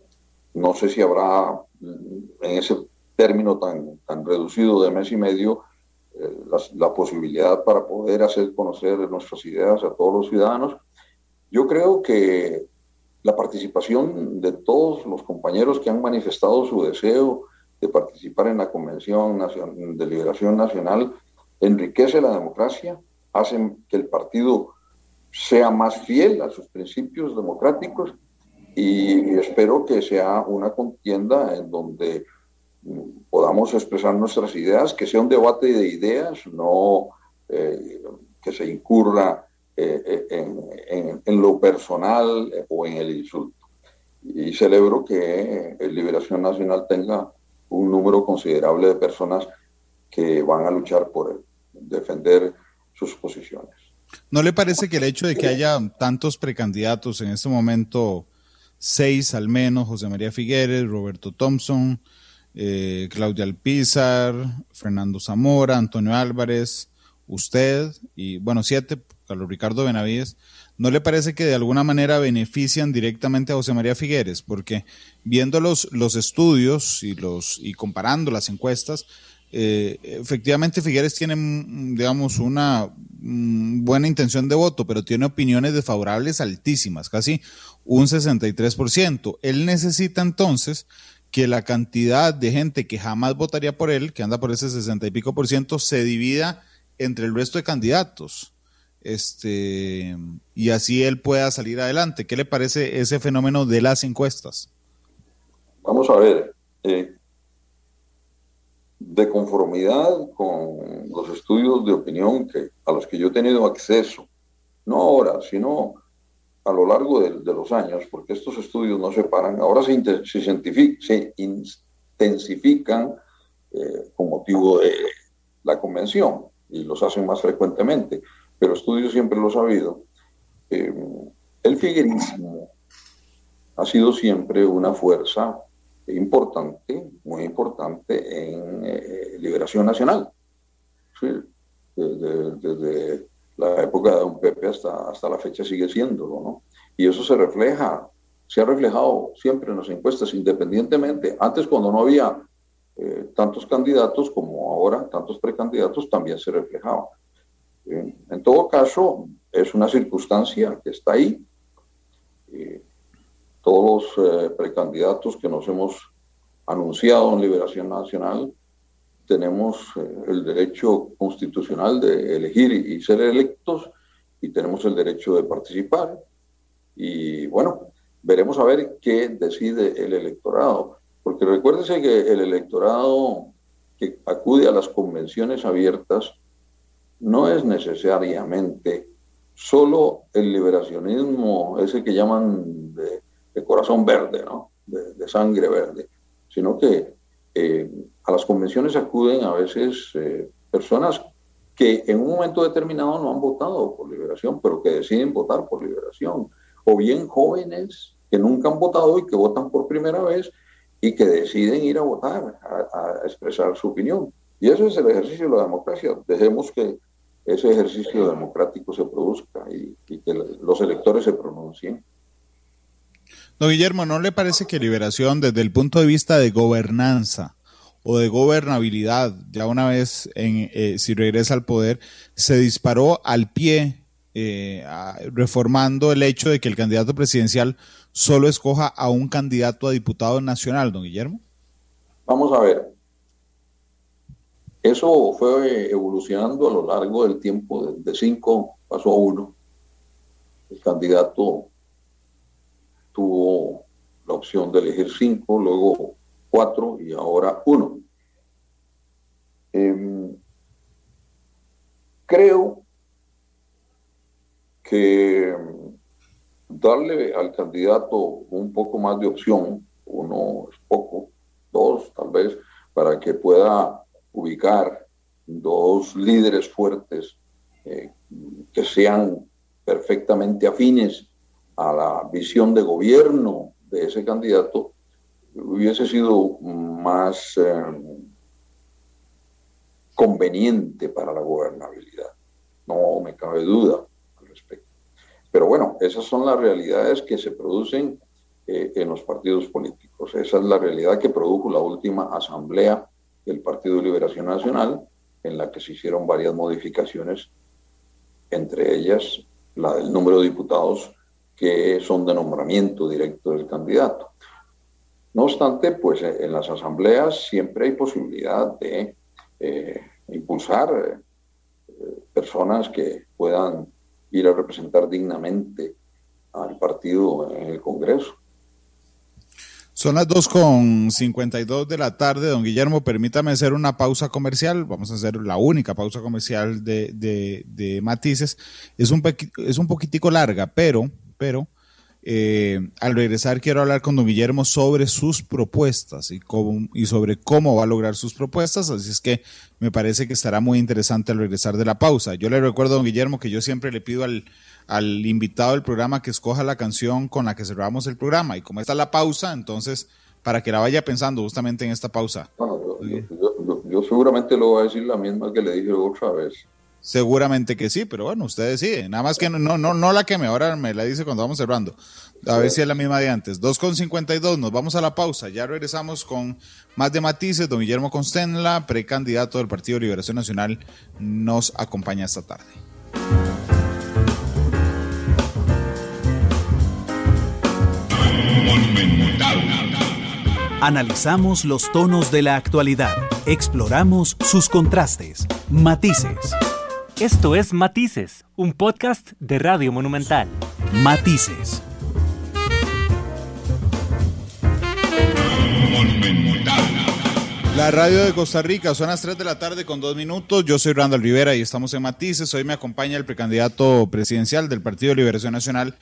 B: no sé si habrá en ese término tan, tan reducido de mes y medio eh, la, posibilidad para poder hacer conocer nuestras ideas a todos los ciudadanos. Yo creo que la participación de todos los compañeros que han manifestado su deseo de participar en la Convención de Liberación Nacional enriquece la democracia, hace que el partido sea más fiel a sus principios democráticos y espero que sea una contienda en donde podamos expresar nuestras ideas, que sea un debate de ideas, no eh, que se incurra eh, en, en, lo personal o en el insulto. Y celebro que Liberación Nacional tenga un número considerable de personas que van a luchar por defender sus posiciones.
A: ¿No le parece que el hecho de que haya tantos precandidatos en este momento seis al menos, José María Figueres, Roberto Thompson, eh, Claudia Alpizar, Fernando Zamora, Antonio Álvarez, usted y, bueno, siete, Carlos Ricardo Benavides, ¿no le parece que de alguna manera benefician directamente a José María Figueres? Porque viendo los, los estudios y, los, y comparando las encuestas, eh, efectivamente Figueres tiene, digamos, una buena intención de voto, pero tiene opiniones desfavorables altísimas, casi un 63%. Él necesita entonces que la cantidad de gente que jamás votaría por él, que anda por ese 60 y pico por ciento, se divida entre el resto de candidatos. Este, y así él pueda salir adelante. ¿Qué le parece ese fenómeno de las encuestas?
B: Vamos a ver. Eh, de conformidad con los estudios de opinión que, a los que yo he tenido acceso, no ahora, sino a lo largo de, los años, porque estos estudios no se paran, ahora se, se, intensifican eh, con motivo de la convención y los hacen más frecuentemente, pero estudios siempre los ha habido. Eh, el figuerismo ha sido siempre una fuerza importante, muy importante en eh, liberación nacional. Desde, la época de Don Pepe hasta, hasta la fecha sigue siéndolo, ¿no? Y eso se refleja, se ha reflejado siempre en las encuestas, independientemente. Antes, cuando no había eh, tantos candidatos como ahora, tantos precandidatos, también se reflejaba. en todo caso, es una circunstancia que está ahí todos los eh, precandidatos que nos hemos anunciado en Liberación Nacional tenemos eh, el derecho constitucional de elegir y ser electos y tenemos el derecho de participar. Y bueno, veremos a ver qué decide el electorado. Porque recuérdese que el electorado que acude a las convenciones abiertas no es necesariamente solo el liberacionismo, ese que llaman de, corazón verde, ¿no? de, sangre verde, sino que eh, a las convenciones acuden a veces eh, personas que en un momento determinado no han votado por liberación, pero que deciden votar por liberación, o bien jóvenes que nunca han votado y que votan por primera vez y que deciden ir a votar, a, expresar su opinión. Y eso es el ejercicio de la democracia. Dejemos que ese ejercicio democrático se produzca y, y que los electores se pronuncien.
A: Don Guillermo, ¿no le parece que liberación desde el punto de vista de gobernanza o de gobernabilidad, ya una vez eh, si regresa al poder, se disparó al pie eh, reformando el hecho de que el candidato presidencial solo escoja a un candidato a diputado nacional, don Guillermo?
B: Vamos a ver. Eso fue evolucionando a lo largo del tiempo, de, cinco pasó a uno. El candidato tuvo la opción de elegir cinco, luego cuatro y ahora uno. Em, creo que darle al candidato un poco más de opción, uno es poco, dos tal vez, para que pueda ubicar dos líderes fuertes eh, que sean perfectamente afines a la visión de gobierno de ese candidato, hubiese sido más eh, conveniente para la gobernabilidad. No me cabe duda al respecto. Pero bueno, esas son las realidades que se producen eh, en los partidos políticos. Esa es la realidad que produjo la última asamblea del Partido de Liberación Nacional, en la que se hicieron varias modificaciones, entre ellas la del número de diputados que son de nombramiento directo del candidato. No obstante, pues eh, en las asambleas siempre hay posibilidad de eh, impulsar eh, personas que puedan ir a representar dignamente al partido en el Congreso.
A: Son las 2.52 de la tarde, don Guillermo, permítame hacer una pausa comercial, vamos a hacer la única pausa comercial de, de, Matices. Es un, es un poquitico larga, pero, pero eh, al regresar quiero hablar con don Guillermo sobre sus propuestas y, cómo, y sobre cómo va a lograr sus propuestas, así es que me parece que estará muy interesante al regresar de la pausa. Yo le recuerdo, don Guillermo, que yo siempre le pido al, al invitado del programa que escoja la canción con la que cerramos el programa y como está la pausa, entonces para que la vaya pensando justamente en esta pausa.
B: yo, yo seguramente lo voy a decir la misma que le dije otra vez.
A: Seguramente que sí, pero bueno, usted decide. Nada más que no, no, no la que me ahora me la dice cuando vamos cerrando. A ver si es la misma de antes. 2.52, nos vamos a la pausa. Ya regresamos con más de matices. Don Guillermo Constenla, precandidato del Partido de Liberación Nacional, nos acompaña esta tarde.
C: Analizamos los tonos de la actualidad. Exploramos sus contrastes, matices
D: esto es Matices, un podcast de Radio Monumental.
C: Matices.
A: La radio de Costa Rica, son las 3 de la tarde con dos minutos. Yo soy Randall Rivera y estamos en Matices. Hoy me acompaña el precandidato presidencial del Partido de Liberación Nacional,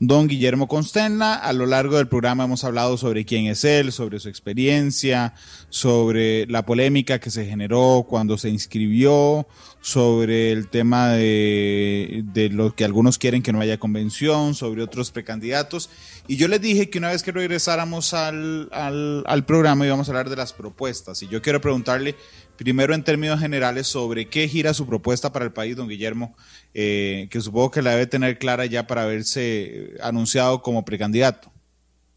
A: don Guillermo Constenla. A lo largo del programa hemos hablado sobre quién es él, sobre su experiencia, sobre la polémica que se generó cuando se inscribió, sobre el tema de, de lo que algunos quieren que no haya convención, sobre otros precandidatos. Y yo les dije que una vez que regresáramos al, al, al programa íbamos a hablar de las propuestas. Y yo quiero preguntarle primero en términos generales sobre qué gira su propuesta para el país, don Guillermo, eh, que supongo que la debe tener clara ya para haberse anunciado como precandidato.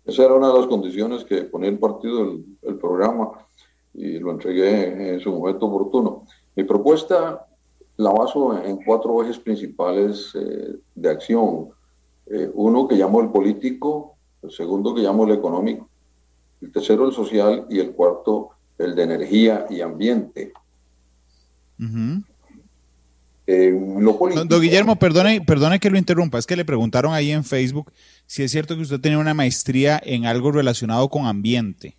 B: Esa era una de las condiciones que ponía el partido el, programa y lo entregué en su momento oportuno. Mi propuesta la baso en cuatro ejes principales eh, de acción. Eh, uno que llamo el político, el segundo que llamo el económico, el tercero el social y el cuarto el de energía y ambiente.
A: don, Guillermo, perdone, perdone que lo interrumpa, es que le preguntaron ahí en Facebook si es cierto que usted tenía una maestría en algo relacionado con ambiente.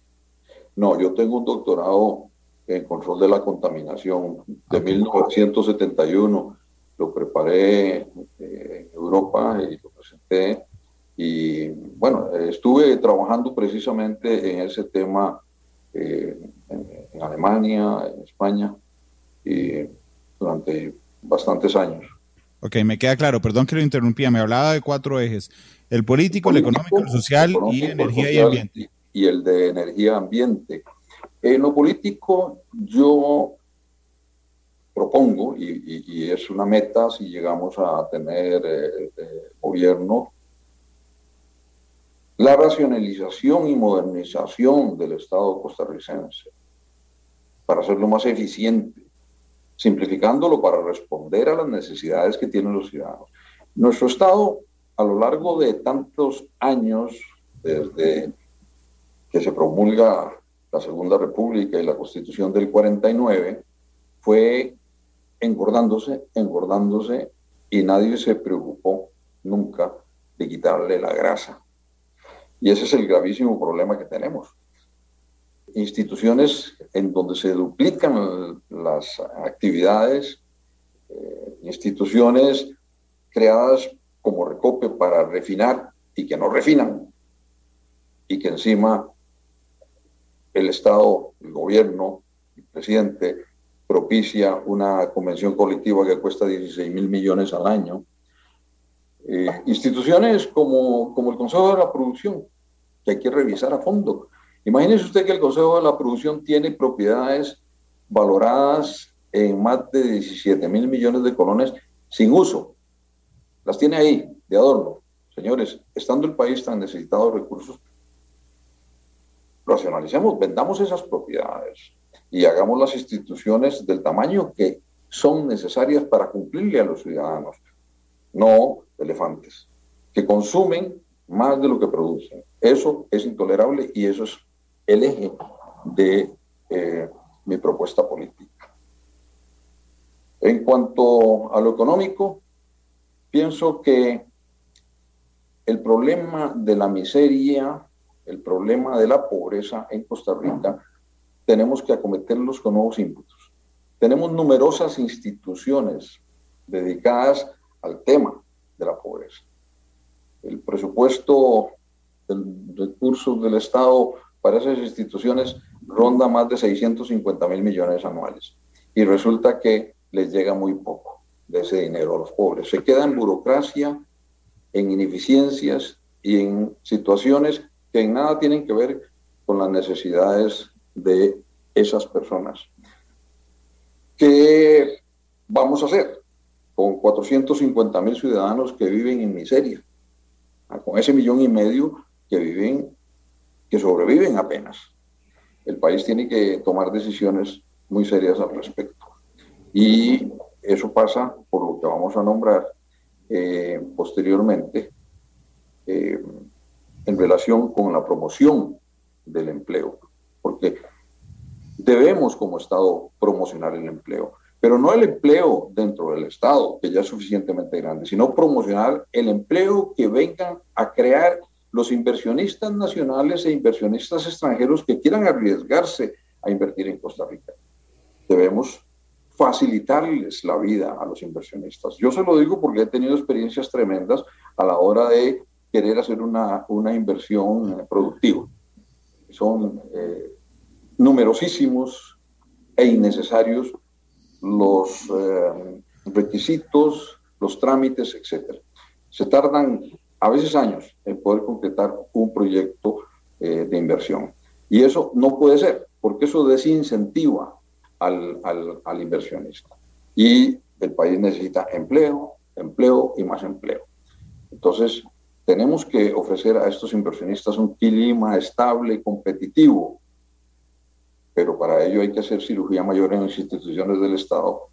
B: No, yo tengo un doctorado en control de la contaminación de 1971. Lo preparé eh, en Europa y lo presenté. Y bueno, estuve trabajando precisamente en ese tema eh, en, Alemania, en España, y durante bastantes años.
A: Ok, me queda claro, perdón que lo interrumpía, me hablaba de cuatro ejes, el político, el, económico, el social y energía y ambiente.
B: Y, el de energía y ambiente. En lo político yo propongo, y, es una meta si llegamos a tener eh, gobierno, la racionalización y modernización del Estado costarricense para hacerlo más eficiente, simplificándolo para responder a las necesidades que tienen los ciudadanos. Nuestro Estado, a lo largo de tantos años, desde que se promulga la Segunda República y la Constitución del 49, fue engordándose, engordándose, y nadie se preocupó nunca de quitarle la grasa. Y ese es el gravísimo problema que tenemos. Instituciones en donde se duplican las actividades, eh, instituciones creadas como recope para refinar y que no refinan, y que encima el Estado, el gobierno, el presidente, propicia una convención colectiva que cuesta 16 mil millones al año. Eh, instituciones como, como el Consejo de la Producción, que hay que revisar a fondo. Imagínese usted que el Consejo de la Producción tiene propiedades valoradas en más de 17 mil millones de colones sin uso. Las tiene ahí, de adorno. Señores, estando el país tan necesitado de recursos, racionalicemos, vendamos esas propiedades y hagamos las instituciones del tamaño que son necesarias para cumplirle a los ciudadanos, no elefantes, que consumen más de lo que producen. Eso es intolerable y eso es el eje de eh, mi propuesta política. En cuanto a lo económico, pienso que el problema de la miseria el problema de la pobreza en Costa Rica, tenemos que acometerlos con nuevos ímpetus. Tenemos numerosas instituciones dedicadas al tema de la pobreza. El presupuesto del recursos del Estado para esas instituciones ronda más de 650 mil millones anuales. Y resulta que les llega muy poco de ese dinero a los pobres. Se queda en burocracia, en ineficiencias y en situaciones que en nada tienen que ver con las necesidades de esas personas. ¿Qué vamos a hacer con 450 mil ciudadanos que viven en miseria? Ah, con ese millón y medio que viven, que sobreviven apenas. El país tiene que tomar decisiones muy serias al respecto. Y eso pasa por lo que vamos a nombrar eh, posteriormente. Eh, en relación con la promoción del empleo, porque debemos como Estado promocionar el empleo, pero no el empleo dentro del Estado, que ya es suficientemente grande, sino promocionar el empleo que vengan a crear los inversionistas nacionales e inversionistas extranjeros que quieran arriesgarse a invertir en Costa Rica. Debemos facilitarles la vida a los inversionistas. Yo se lo digo porque he tenido experiencias tremendas a la hora de querer hacer una, una inversión productiva. Son eh, numerosísimos e innecesarios los eh, requisitos, los trámites, etc. Se tardan a veces años en poder completar un proyecto eh, de inversión. Y eso no puede ser, porque eso desincentiva al, al, al inversionista. Y el país necesita empleo, empleo y más empleo. Entonces, tenemos que ofrecer a estos inversionistas un clima estable y competitivo, pero para ello hay que hacer cirugía mayor en las instituciones del Estado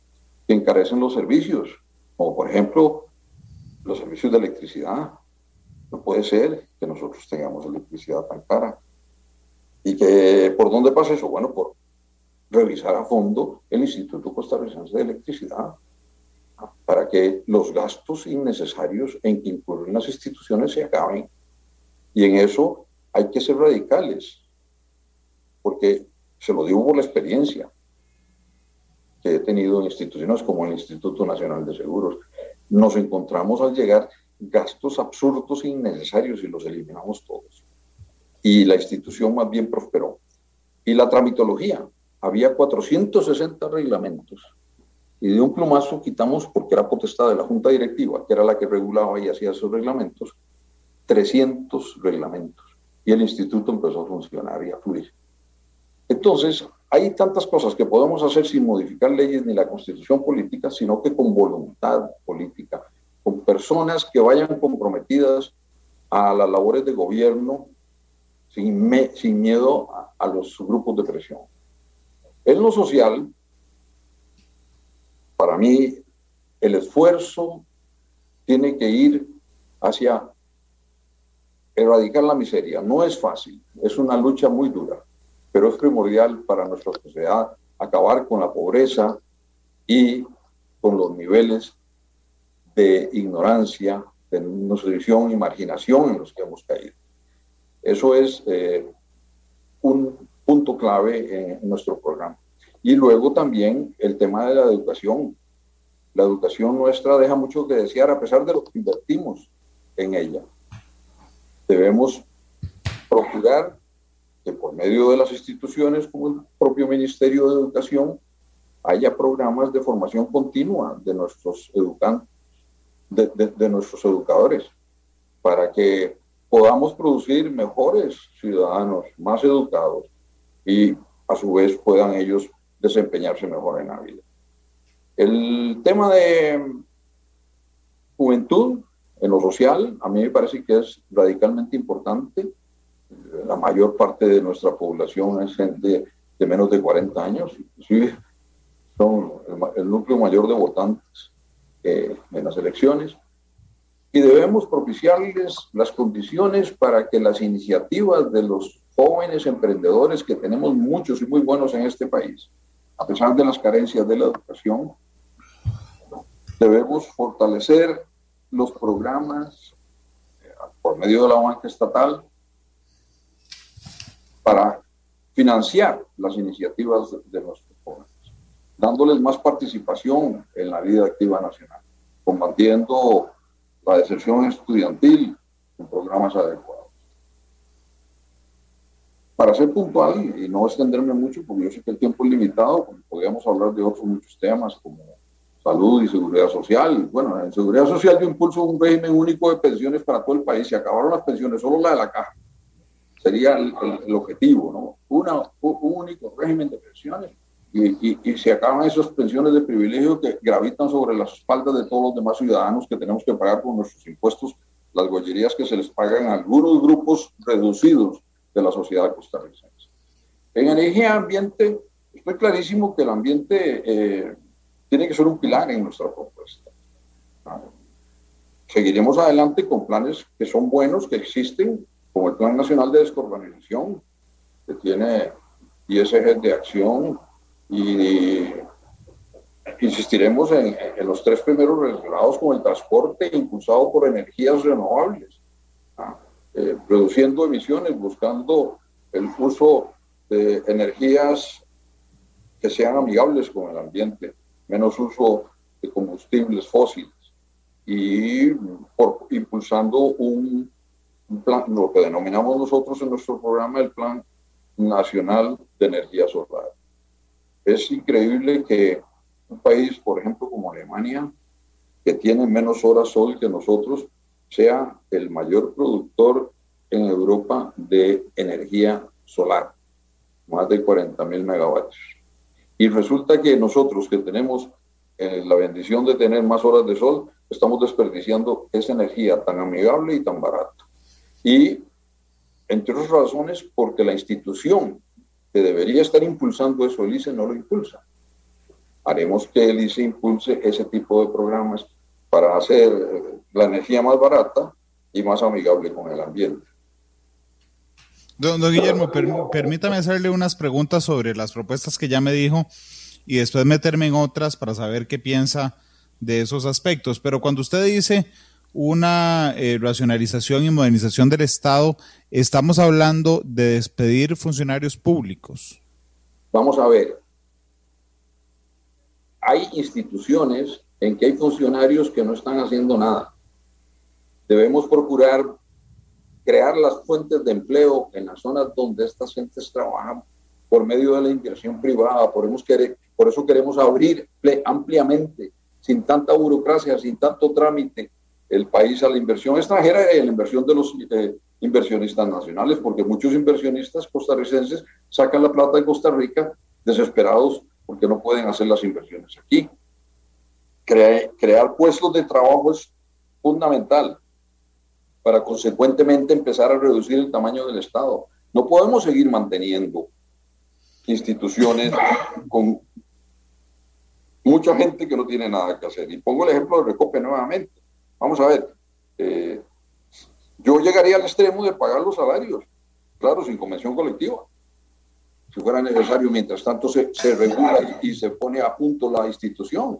B: que encarecen los servicios, como por ejemplo los servicios de electricidad. No puede ser que nosotros tengamos electricidad tan cara. ¿Y que por dónde pasa eso? Bueno, por revisar a fondo el Instituto Costarricense de Electricidad para que los gastos innecesarios en que incurren las instituciones se acaben. Y en eso hay que ser radicales, porque se lo digo por la experiencia que he tenido en instituciones como el Instituto Nacional de Seguros. Nos encontramos al llegar gastos absurdos e innecesarios y los eliminamos todos. Y la institución más bien prosperó. Y la tramitología, había 460 reglamentos y de un plumazo quitamos, porque era potestad de la Junta Directiva, que era la que regulaba y hacía esos reglamentos, 300 reglamentos. Y el instituto empezó a funcionar y a fluir. Entonces, hay tantas cosas que podemos hacer sin modificar leyes ni la constitución política, sino que con voluntad política, con personas que vayan comprometidas a las labores de gobierno sin, sin miedo a, a los grupos de presión. En lo social, para mí, el esfuerzo tiene que ir hacia erradicar la miseria. No es fácil, es una lucha muy dura, pero es primordial para nuestra sociedad acabar con la pobreza y con los niveles de ignorancia, de nutrición y marginación en los que hemos caído. Eso es eh, un punto clave en nuestro programa. Y luego también el tema de la educación. La educación nuestra deja mucho que desear a pesar de lo que invertimos en ella. Debemos procurar que por medio de las instituciones como el propio Ministerio de Educación haya programas de formación continua de nuestros educantes, de, de nuestros educadores, para que podamos producir mejores ciudadanos, más educados y a su vez puedan ellos desempeñarse mejor en la vida. El tema de juventud en lo social, a mí me parece que es radicalmente importante. La mayor parte de nuestra población es gente de menos de 40 años, inclusive son el, núcleo mayor de votantes eh, en las elecciones. Y debemos propiciarles las condiciones para que las iniciativas de los jóvenes emprendedores, que tenemos muchos y muy buenos en este país, a pesar de las carencias de la educación, debemos fortalecer los programas eh, por medio de la banca estatal para financiar las iniciativas de, nuestros jóvenes, dándoles más participación en la vida activa nacional, combatiendo la deserción estudiantil con programas adecuados para ser puntual y no extenderme mucho, porque yo sé que el tiempo es limitado, podríamos hablar de otros muchos temas como salud y seguridad social. Bueno, en seguridad social yo impulso un régimen único de pensiones para todo el país. Si acabaron las pensiones, solo la de la caja, sería el, objetivo, ¿no? Una, un único régimen de pensiones y, y, y, se acaban esas pensiones de privilegio que gravitan sobre las espaldas de todos los demás ciudadanos que tenemos que pagar con nuestros impuestos las gollerías que se les pagan a algunos grupos reducidos de la sociedad costarricense. En energía ambiente, estoy clarísimo que el ambiente eh, tiene que ser un pilar en nuestra propuesta. Seguiremos adelante con planes que son buenos, que existen, como el Plan Nacional de Descarbonización, que tiene 10 ejes de acción y insistiremos en, en, los tres primeros relacionados con el transporte impulsado por energías renovables eh, reduciendo emisiones, buscando el uso de energías que sean amigables con el ambiente, menos uso de combustibles fósiles y impulsando un, plan, lo que denominamos nosotros en nuestro programa el Plan Nacional de Energía Solar. Es increíble que un país, por ejemplo, como Alemania, que tiene menos horas sol que nosotros, sea el mayor productor en Europa de energía solar, más de 40 mil megavatios. Y resulta que nosotros que tenemos eh, la bendición de tener más horas de sol, estamos desperdiciando esa energía tan amigable y tan barata. Y entre otras razones, porque la institución que debería estar impulsando eso, el ICE, no lo impulsa. Haremos que el ICE impulse ese tipo de programas para hacer eh, la energía más barata y más amigable con el ambiente.
A: Don, Guillermo, permítame hacerle unas preguntas sobre las propuestas que ya me dijo y después meterme en otras para saber qué piensa de esos aspectos. Pero cuando usted dice una eh, racionalización y modernización del Estado, estamos hablando de despedir funcionarios públicos.
B: Vamos a ver, hay instituciones en que hay funcionarios que no están haciendo nada. Debemos procurar crear las fuentes de empleo en las zonas donde estas gentes trabajan por medio de la inversión privada. Por eso, queremos abrir ampliamente, sin tanta burocracia, sin tanto trámite, el país a la inversión extranjera y a la inversión de los eh, inversionistas nacionales, porque muchos inversionistas costarricenses sacan la plata de Costa Rica desesperados porque no pueden hacer las inversiones aquí. Crear puestos de trabajo es fundamental para consecuentemente empezar a reducir el tamaño del Estado. No podemos seguir manteniendo instituciones con mucha gente que no tiene nada que hacer. Y pongo el ejemplo de Recope nuevamente. Vamos a ver, eh, yo llegaría al extremo de pagar los salarios, claro, sin convención colectiva, si fuera necesario, mientras tanto se regula y, se pone a punto la institución.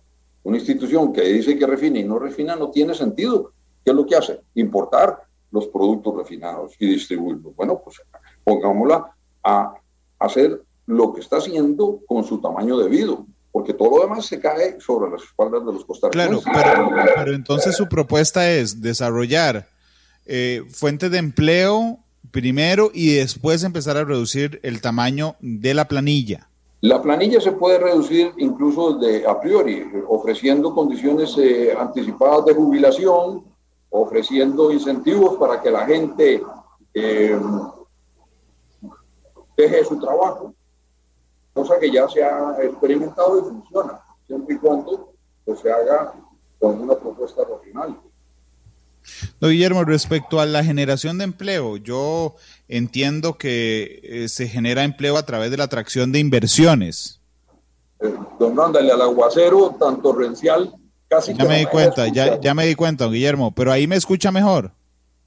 B: Una institución que dice que refina y no refina no tiene sentido. ¿Qué es lo que hace? Importar los productos refinados y distribuirlos. Bueno, pues pongámosla a hacer lo que está haciendo con su tamaño debido, porque todo lo demás se cae sobre las espaldas de los costarricenses.
A: Claro, pero, entonces su propuesta es desarrollar eh, fuentes de empleo primero y después empezar a reducir el tamaño de la planilla.
B: La planilla se puede reducir incluso de a priori, ofreciendo condiciones eh, anticipadas de jubilación, ofreciendo incentivos para que la gente eh, deje su trabajo, cosa que ya se ha experimentado y funciona, siempre y cuando pues, se haga con una propuesta regional.
A: No, Guillermo, respecto a la generación de empleo, yo entiendo que eh, se genera empleo a través de la atracción de inversiones.
B: Eh, don Randall, al aguacero, tanto torrencial, casi
A: ya me di cuenta, ya, ya me di cuenta, don Guillermo, pero ahí me escucha mejor.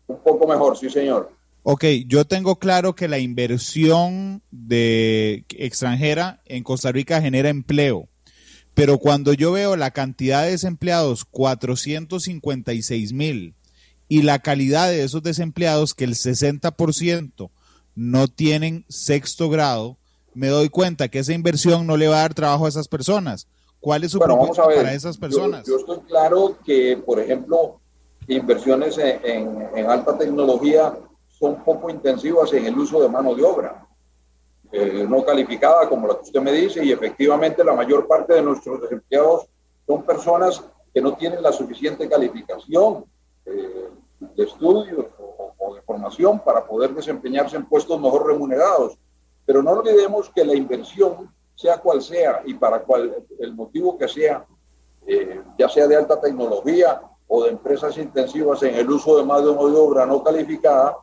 B: Un poco mejor, sí, señor.
A: Ok, yo tengo claro que la inversión de extranjera en Costa Rica genera empleo, pero cuando yo veo la cantidad de desempleados, 456 mil, y la calidad de esos desempleados, que el 60% no tienen sexto grado, me doy cuenta que esa inversión no le va a dar trabajo a esas personas. ¿Cuál es su propuesta para esas personas?
B: Yo, estoy claro que, por ejemplo, inversiones en, alta tecnología son poco intensivas en el uso de mano de obra, eh, no calificada, como la que usted me dice, y efectivamente la mayor parte de nuestros desempleados son personas que no tienen la suficiente calificación eh, de estudios o, de formación para poder desempeñarse en puestos mejor remunerados. Pero no olvidemos que la inversión, sea cual sea y para cual el motivo que sea, eh, ya sea de alta tecnología o de empresas intensivas en el uso de mano de obra no calificada,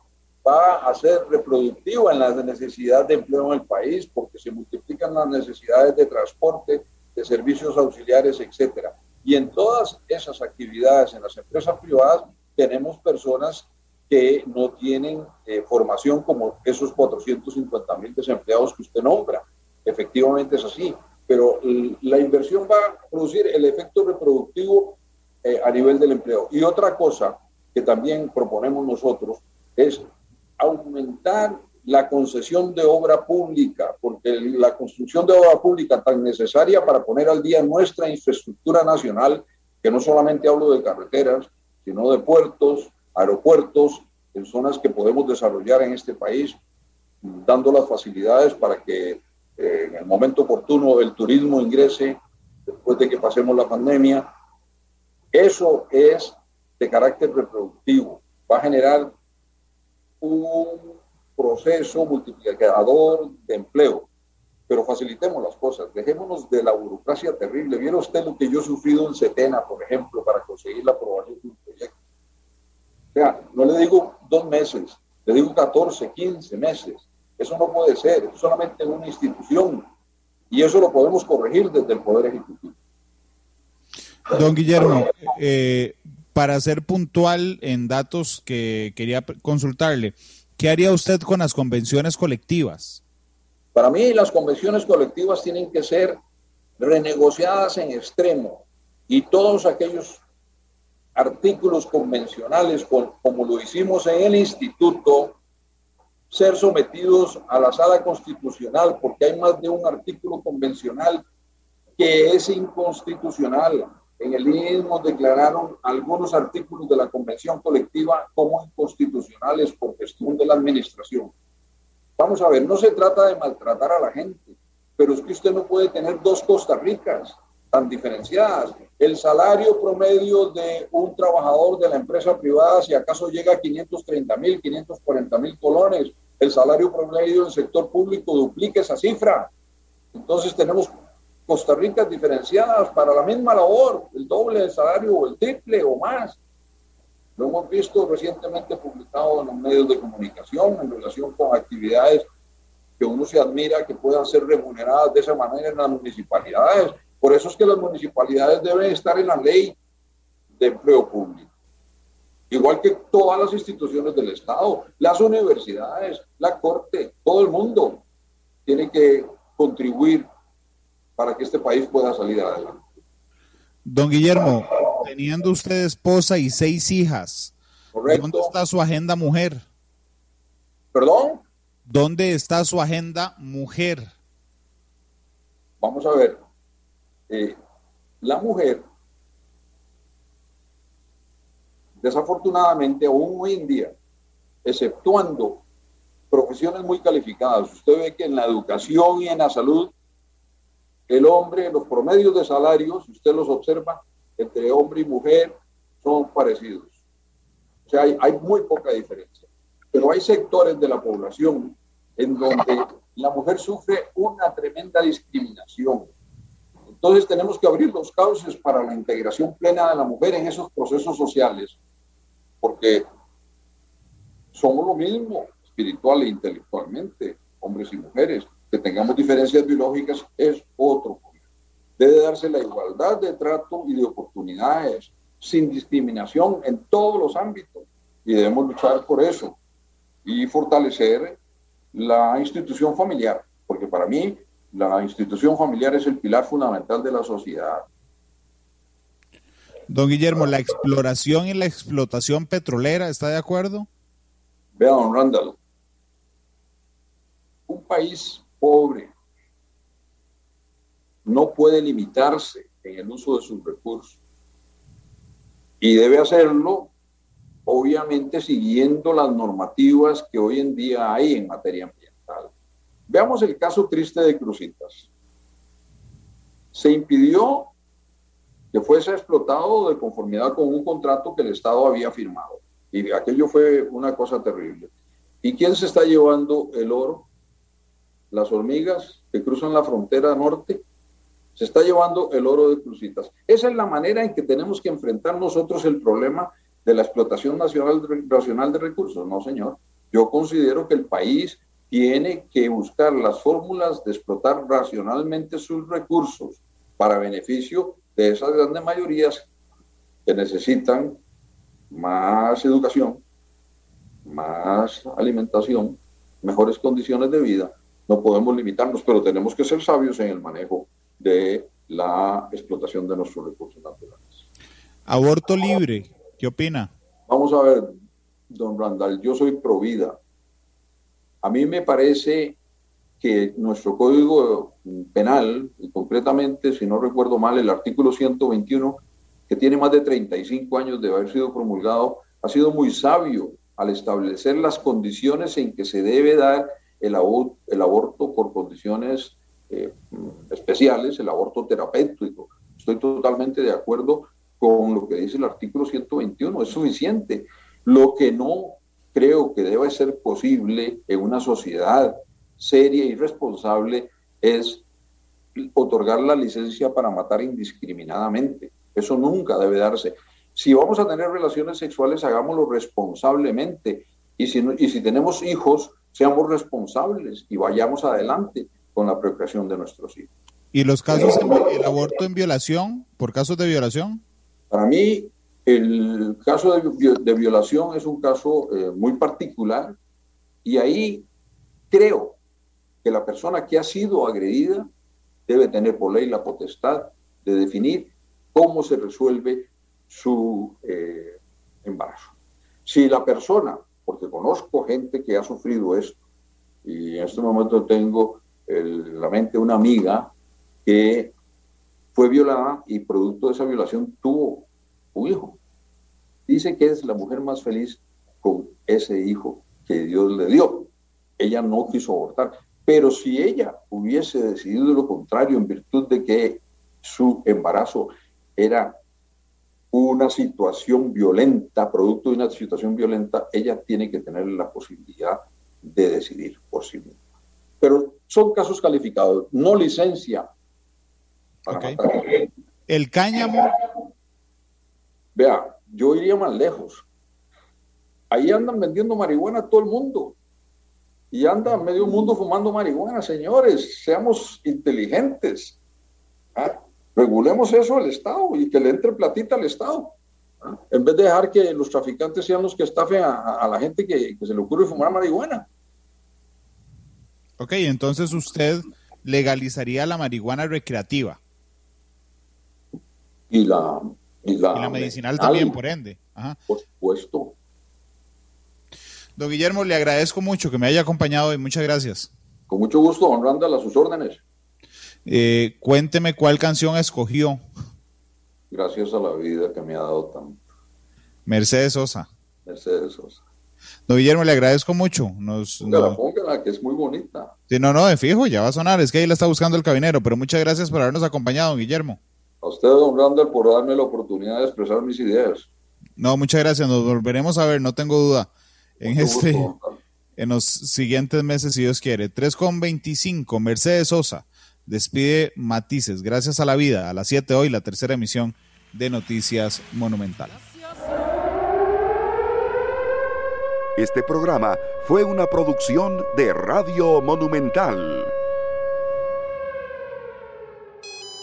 B: va a ser reproductiva en la necesidad de empleo en el país porque se multiplican las necesidades de transporte, de servicios auxiliares, etcétera. Y en todas esas actividades en las empresas privadas tenemos personas que no tienen eh, formación como esos 450 mil desempleados que usted nombra. Efectivamente es así, pero la inversión va a producir el efecto reproductivo eh, a nivel del empleo. Y otra cosa que también proponemos nosotros es aumentar la concesión de obra pública, porque la construcción de obra pública tan necesaria para poner al día nuestra infraestructura nacional, que no solamente hablo de carreteras, sino de puertos, aeropuertos, en zonas que podemos desarrollar en este país, dando las facilidades para que eh, en el momento oportuno el turismo ingrese después de que pasemos la pandemia. Eso es de carácter reproductivo, va a generar un proceso multiplicador de empleo, pero facilitemos las cosas, dejémonos de la burocracia terrible. ¿Vieron usted lo que yo he sufrido en Setena, por ejemplo, para conseguir la aprobación? O sea, no le digo dos meses, le digo 14, 15 meses. Eso no puede ser, es solamente una institución. Y eso lo podemos corregir desde el Poder Ejecutivo.
A: Don Guillermo, eh, para ser puntual en datos que quería consultarle, ¿Qué haría usted con las convenciones colectivas?
B: Para mí las convenciones colectivas tienen que ser renegociadas en extremo y todos aquellos artículos convencionales como lo hicimos en el instituto ser sometidos a la sala constitucional porque hay más de un artículo convencional que es inconstitucional. En el mismo declararon algunos artículos de la convención colectiva como inconstitucionales por gestión de la administración. Vamos a ver, no se trata de maltratar a la gente, pero es que usted no puede tener dos Costa Ricas tan diferenciadas. El salario promedio de un trabajador de la empresa privada, si acaso llega a 530 mil, 540 mil colones, el salario promedio del sector público duplica esa cifra. Entonces tenemos Costa Rica diferenciadas para la misma labor, el doble de salario o el triple o más. Lo hemos visto recientemente publicado en los medios de comunicación en relación con actividades que uno se admira que puedan ser remuneradas de esa manera en las municipalidades. Por eso es que las municipalidades deben estar en la ley de empleo público. Igual que todas las instituciones del Estado, las universidades, la Corte, todo el mundo tiene que contribuir para que este país pueda salir adelante.
A: Don Guillermo, teniendo usted esposa y seis hijas, ¿dónde está su agenda mujer?
B: ¿Perdón?
A: ¿Dónde está su agenda mujer?
B: Vamos a ver, eh, la mujer, desafortunadamente, aún hoy en día, exceptuando profesiones muy calificadas, usted ve que en la educación y en la salud, el hombre, los promedios de salarios, usted los observa, entre hombre y mujer son parecidos. O sea, hay muy poca diferencia. Pero hay sectores de la población en donde la mujer sufre una tremenda discriminación entonces tenemos que abrir los cauces para la integración plena de la mujer en esos procesos sociales, porque somos lo mismo espiritual e intelectualmente, hombres y mujeres. Que tengamos diferencias biológicas es otro problema. Debe darse la igualdad de trato y de oportunidades, sin discriminación en todos los ámbitos. Y debemos luchar por eso y fortalecer la institución familiar, porque para mí la institución familiar es el pilar fundamental de la sociedad.
A: Don Guillermo, la exploración y la explotación petrolera, ¿está de acuerdo?
B: Vea, don Randall, un país pobre no puede limitarse en el uso de sus recursos y debe hacerlo obviamente siguiendo las normativas que hoy en día hay en materia. Veamos el caso triste de Crucitas. Se impidió que fuese explotado de conformidad con un contrato que el Estado había firmado. Y aquello fue una cosa terrible. ¿Y quién se está llevando el oro? Las hormigas que cruzan la frontera norte. Se está llevando el oro de Crucitas. Esa es la manera en que tenemos que enfrentar nosotros el problema de la explotación nacional, nacional de recursos. No, señor. Yo considero que el país tiene que buscar las fórmulas de explotar racionalmente sus recursos para beneficio de esas grandes mayorías que necesitan más educación, más alimentación, mejores condiciones de vida. No podemos limitarnos, pero tenemos que ser sabios en el manejo de la explotación de nuestros recursos naturales.
A: Aborto libre, ¿qué opina?
B: Vamos a ver, don Randall, yo soy pro vida a mí me parece que nuestro código penal, y concretamente, si no recuerdo mal, el artículo 121, que tiene más de 35 años de haber sido promulgado, ha sido muy sabio al establecer las condiciones en que se debe dar el, aborto por condiciones eh, especiales, el aborto terapéutico. Estoy totalmente de acuerdo con lo que dice el artículo 121, es suficiente. Lo que no creo que debe ser posible en una sociedad seria y responsable es otorgar la licencia para matar indiscriminadamente. Eso nunca debe darse. Si vamos a tener relaciones sexuales, hagámoslo responsablemente. Y si, y si tenemos hijos, seamos responsables y vayamos adelante con la procreación de nuestros hijos.
A: ¿Y los casos, el aborto en violación, por casos de violación?
B: Para mí, el caso de, violación es un caso eh, muy particular Y ahí creo que la persona que ha sido agredida debe tener por ley la potestad de definir cómo se resuelve su eh, embarazo. Si la persona, porque conozco gente que ha sufrido esto, y en este momento tengo en la mente una amiga que fue violada y producto de esa violación tuvo un hijo. Dice que es la mujer más feliz con ese hijo que Dios le dio. Ella no quiso abortar, pero si ella hubiese decidido lo contrario en virtud de que su embarazo era una situación violenta, producto de una situación violenta, ella tiene que tener la posibilidad de decidir por sí misma. Pero son casos calificados, no licencia para
A: El cáñamo.
B: Vea, yo iría más lejos. Ahí andan vendiendo marihuana a todo el mundo. Y anda medio mundo fumando marihuana, señores. Seamos inteligentes. ¿Ah? Regulemos eso al Estado y que le entre platita al Estado. ¿ah? En vez de dejar que los traficantes sean los que estafen a, la gente que, se le ocurre fumar marihuana.
A: Ok, entonces usted legalizaría la marihuana recreativa.
B: Y la,
A: y la, medicinal también, por ende.
B: Por supuesto.
A: Don Guillermo, le agradezco mucho que me haya acompañado y muchas gracias.
B: Con mucho gusto, don Randall, a sus órdenes.
A: Eh, cuénteme cuál canción escogió.
B: Gracias a la vida que me ha dado tanto.
A: Mercedes Sosa.
B: Mercedes Sosa.
A: Don Guillermo, le agradezco mucho. Nos,
B: la póngala, que es muy bonita.
A: Sí, no, no, de fijo, ya va a sonar. Es que ahí la está buscando el cabinero. Pero muchas gracias por habernos acompañado, don Guillermo.
B: A usted, don Randall, por darme la oportunidad de expresar mis ideas.
A: No, muchas gracias. Nos volveremos a ver, no tengo duda. En este, en los siguientes meses, si Dios quiere. 3.25, Mercedes Sosa despide Matices, gracias a la vida, a las 7 hoy, la tercera emisión de Noticias Monumental.
E: Este programa fue una producción de Radio Monumental.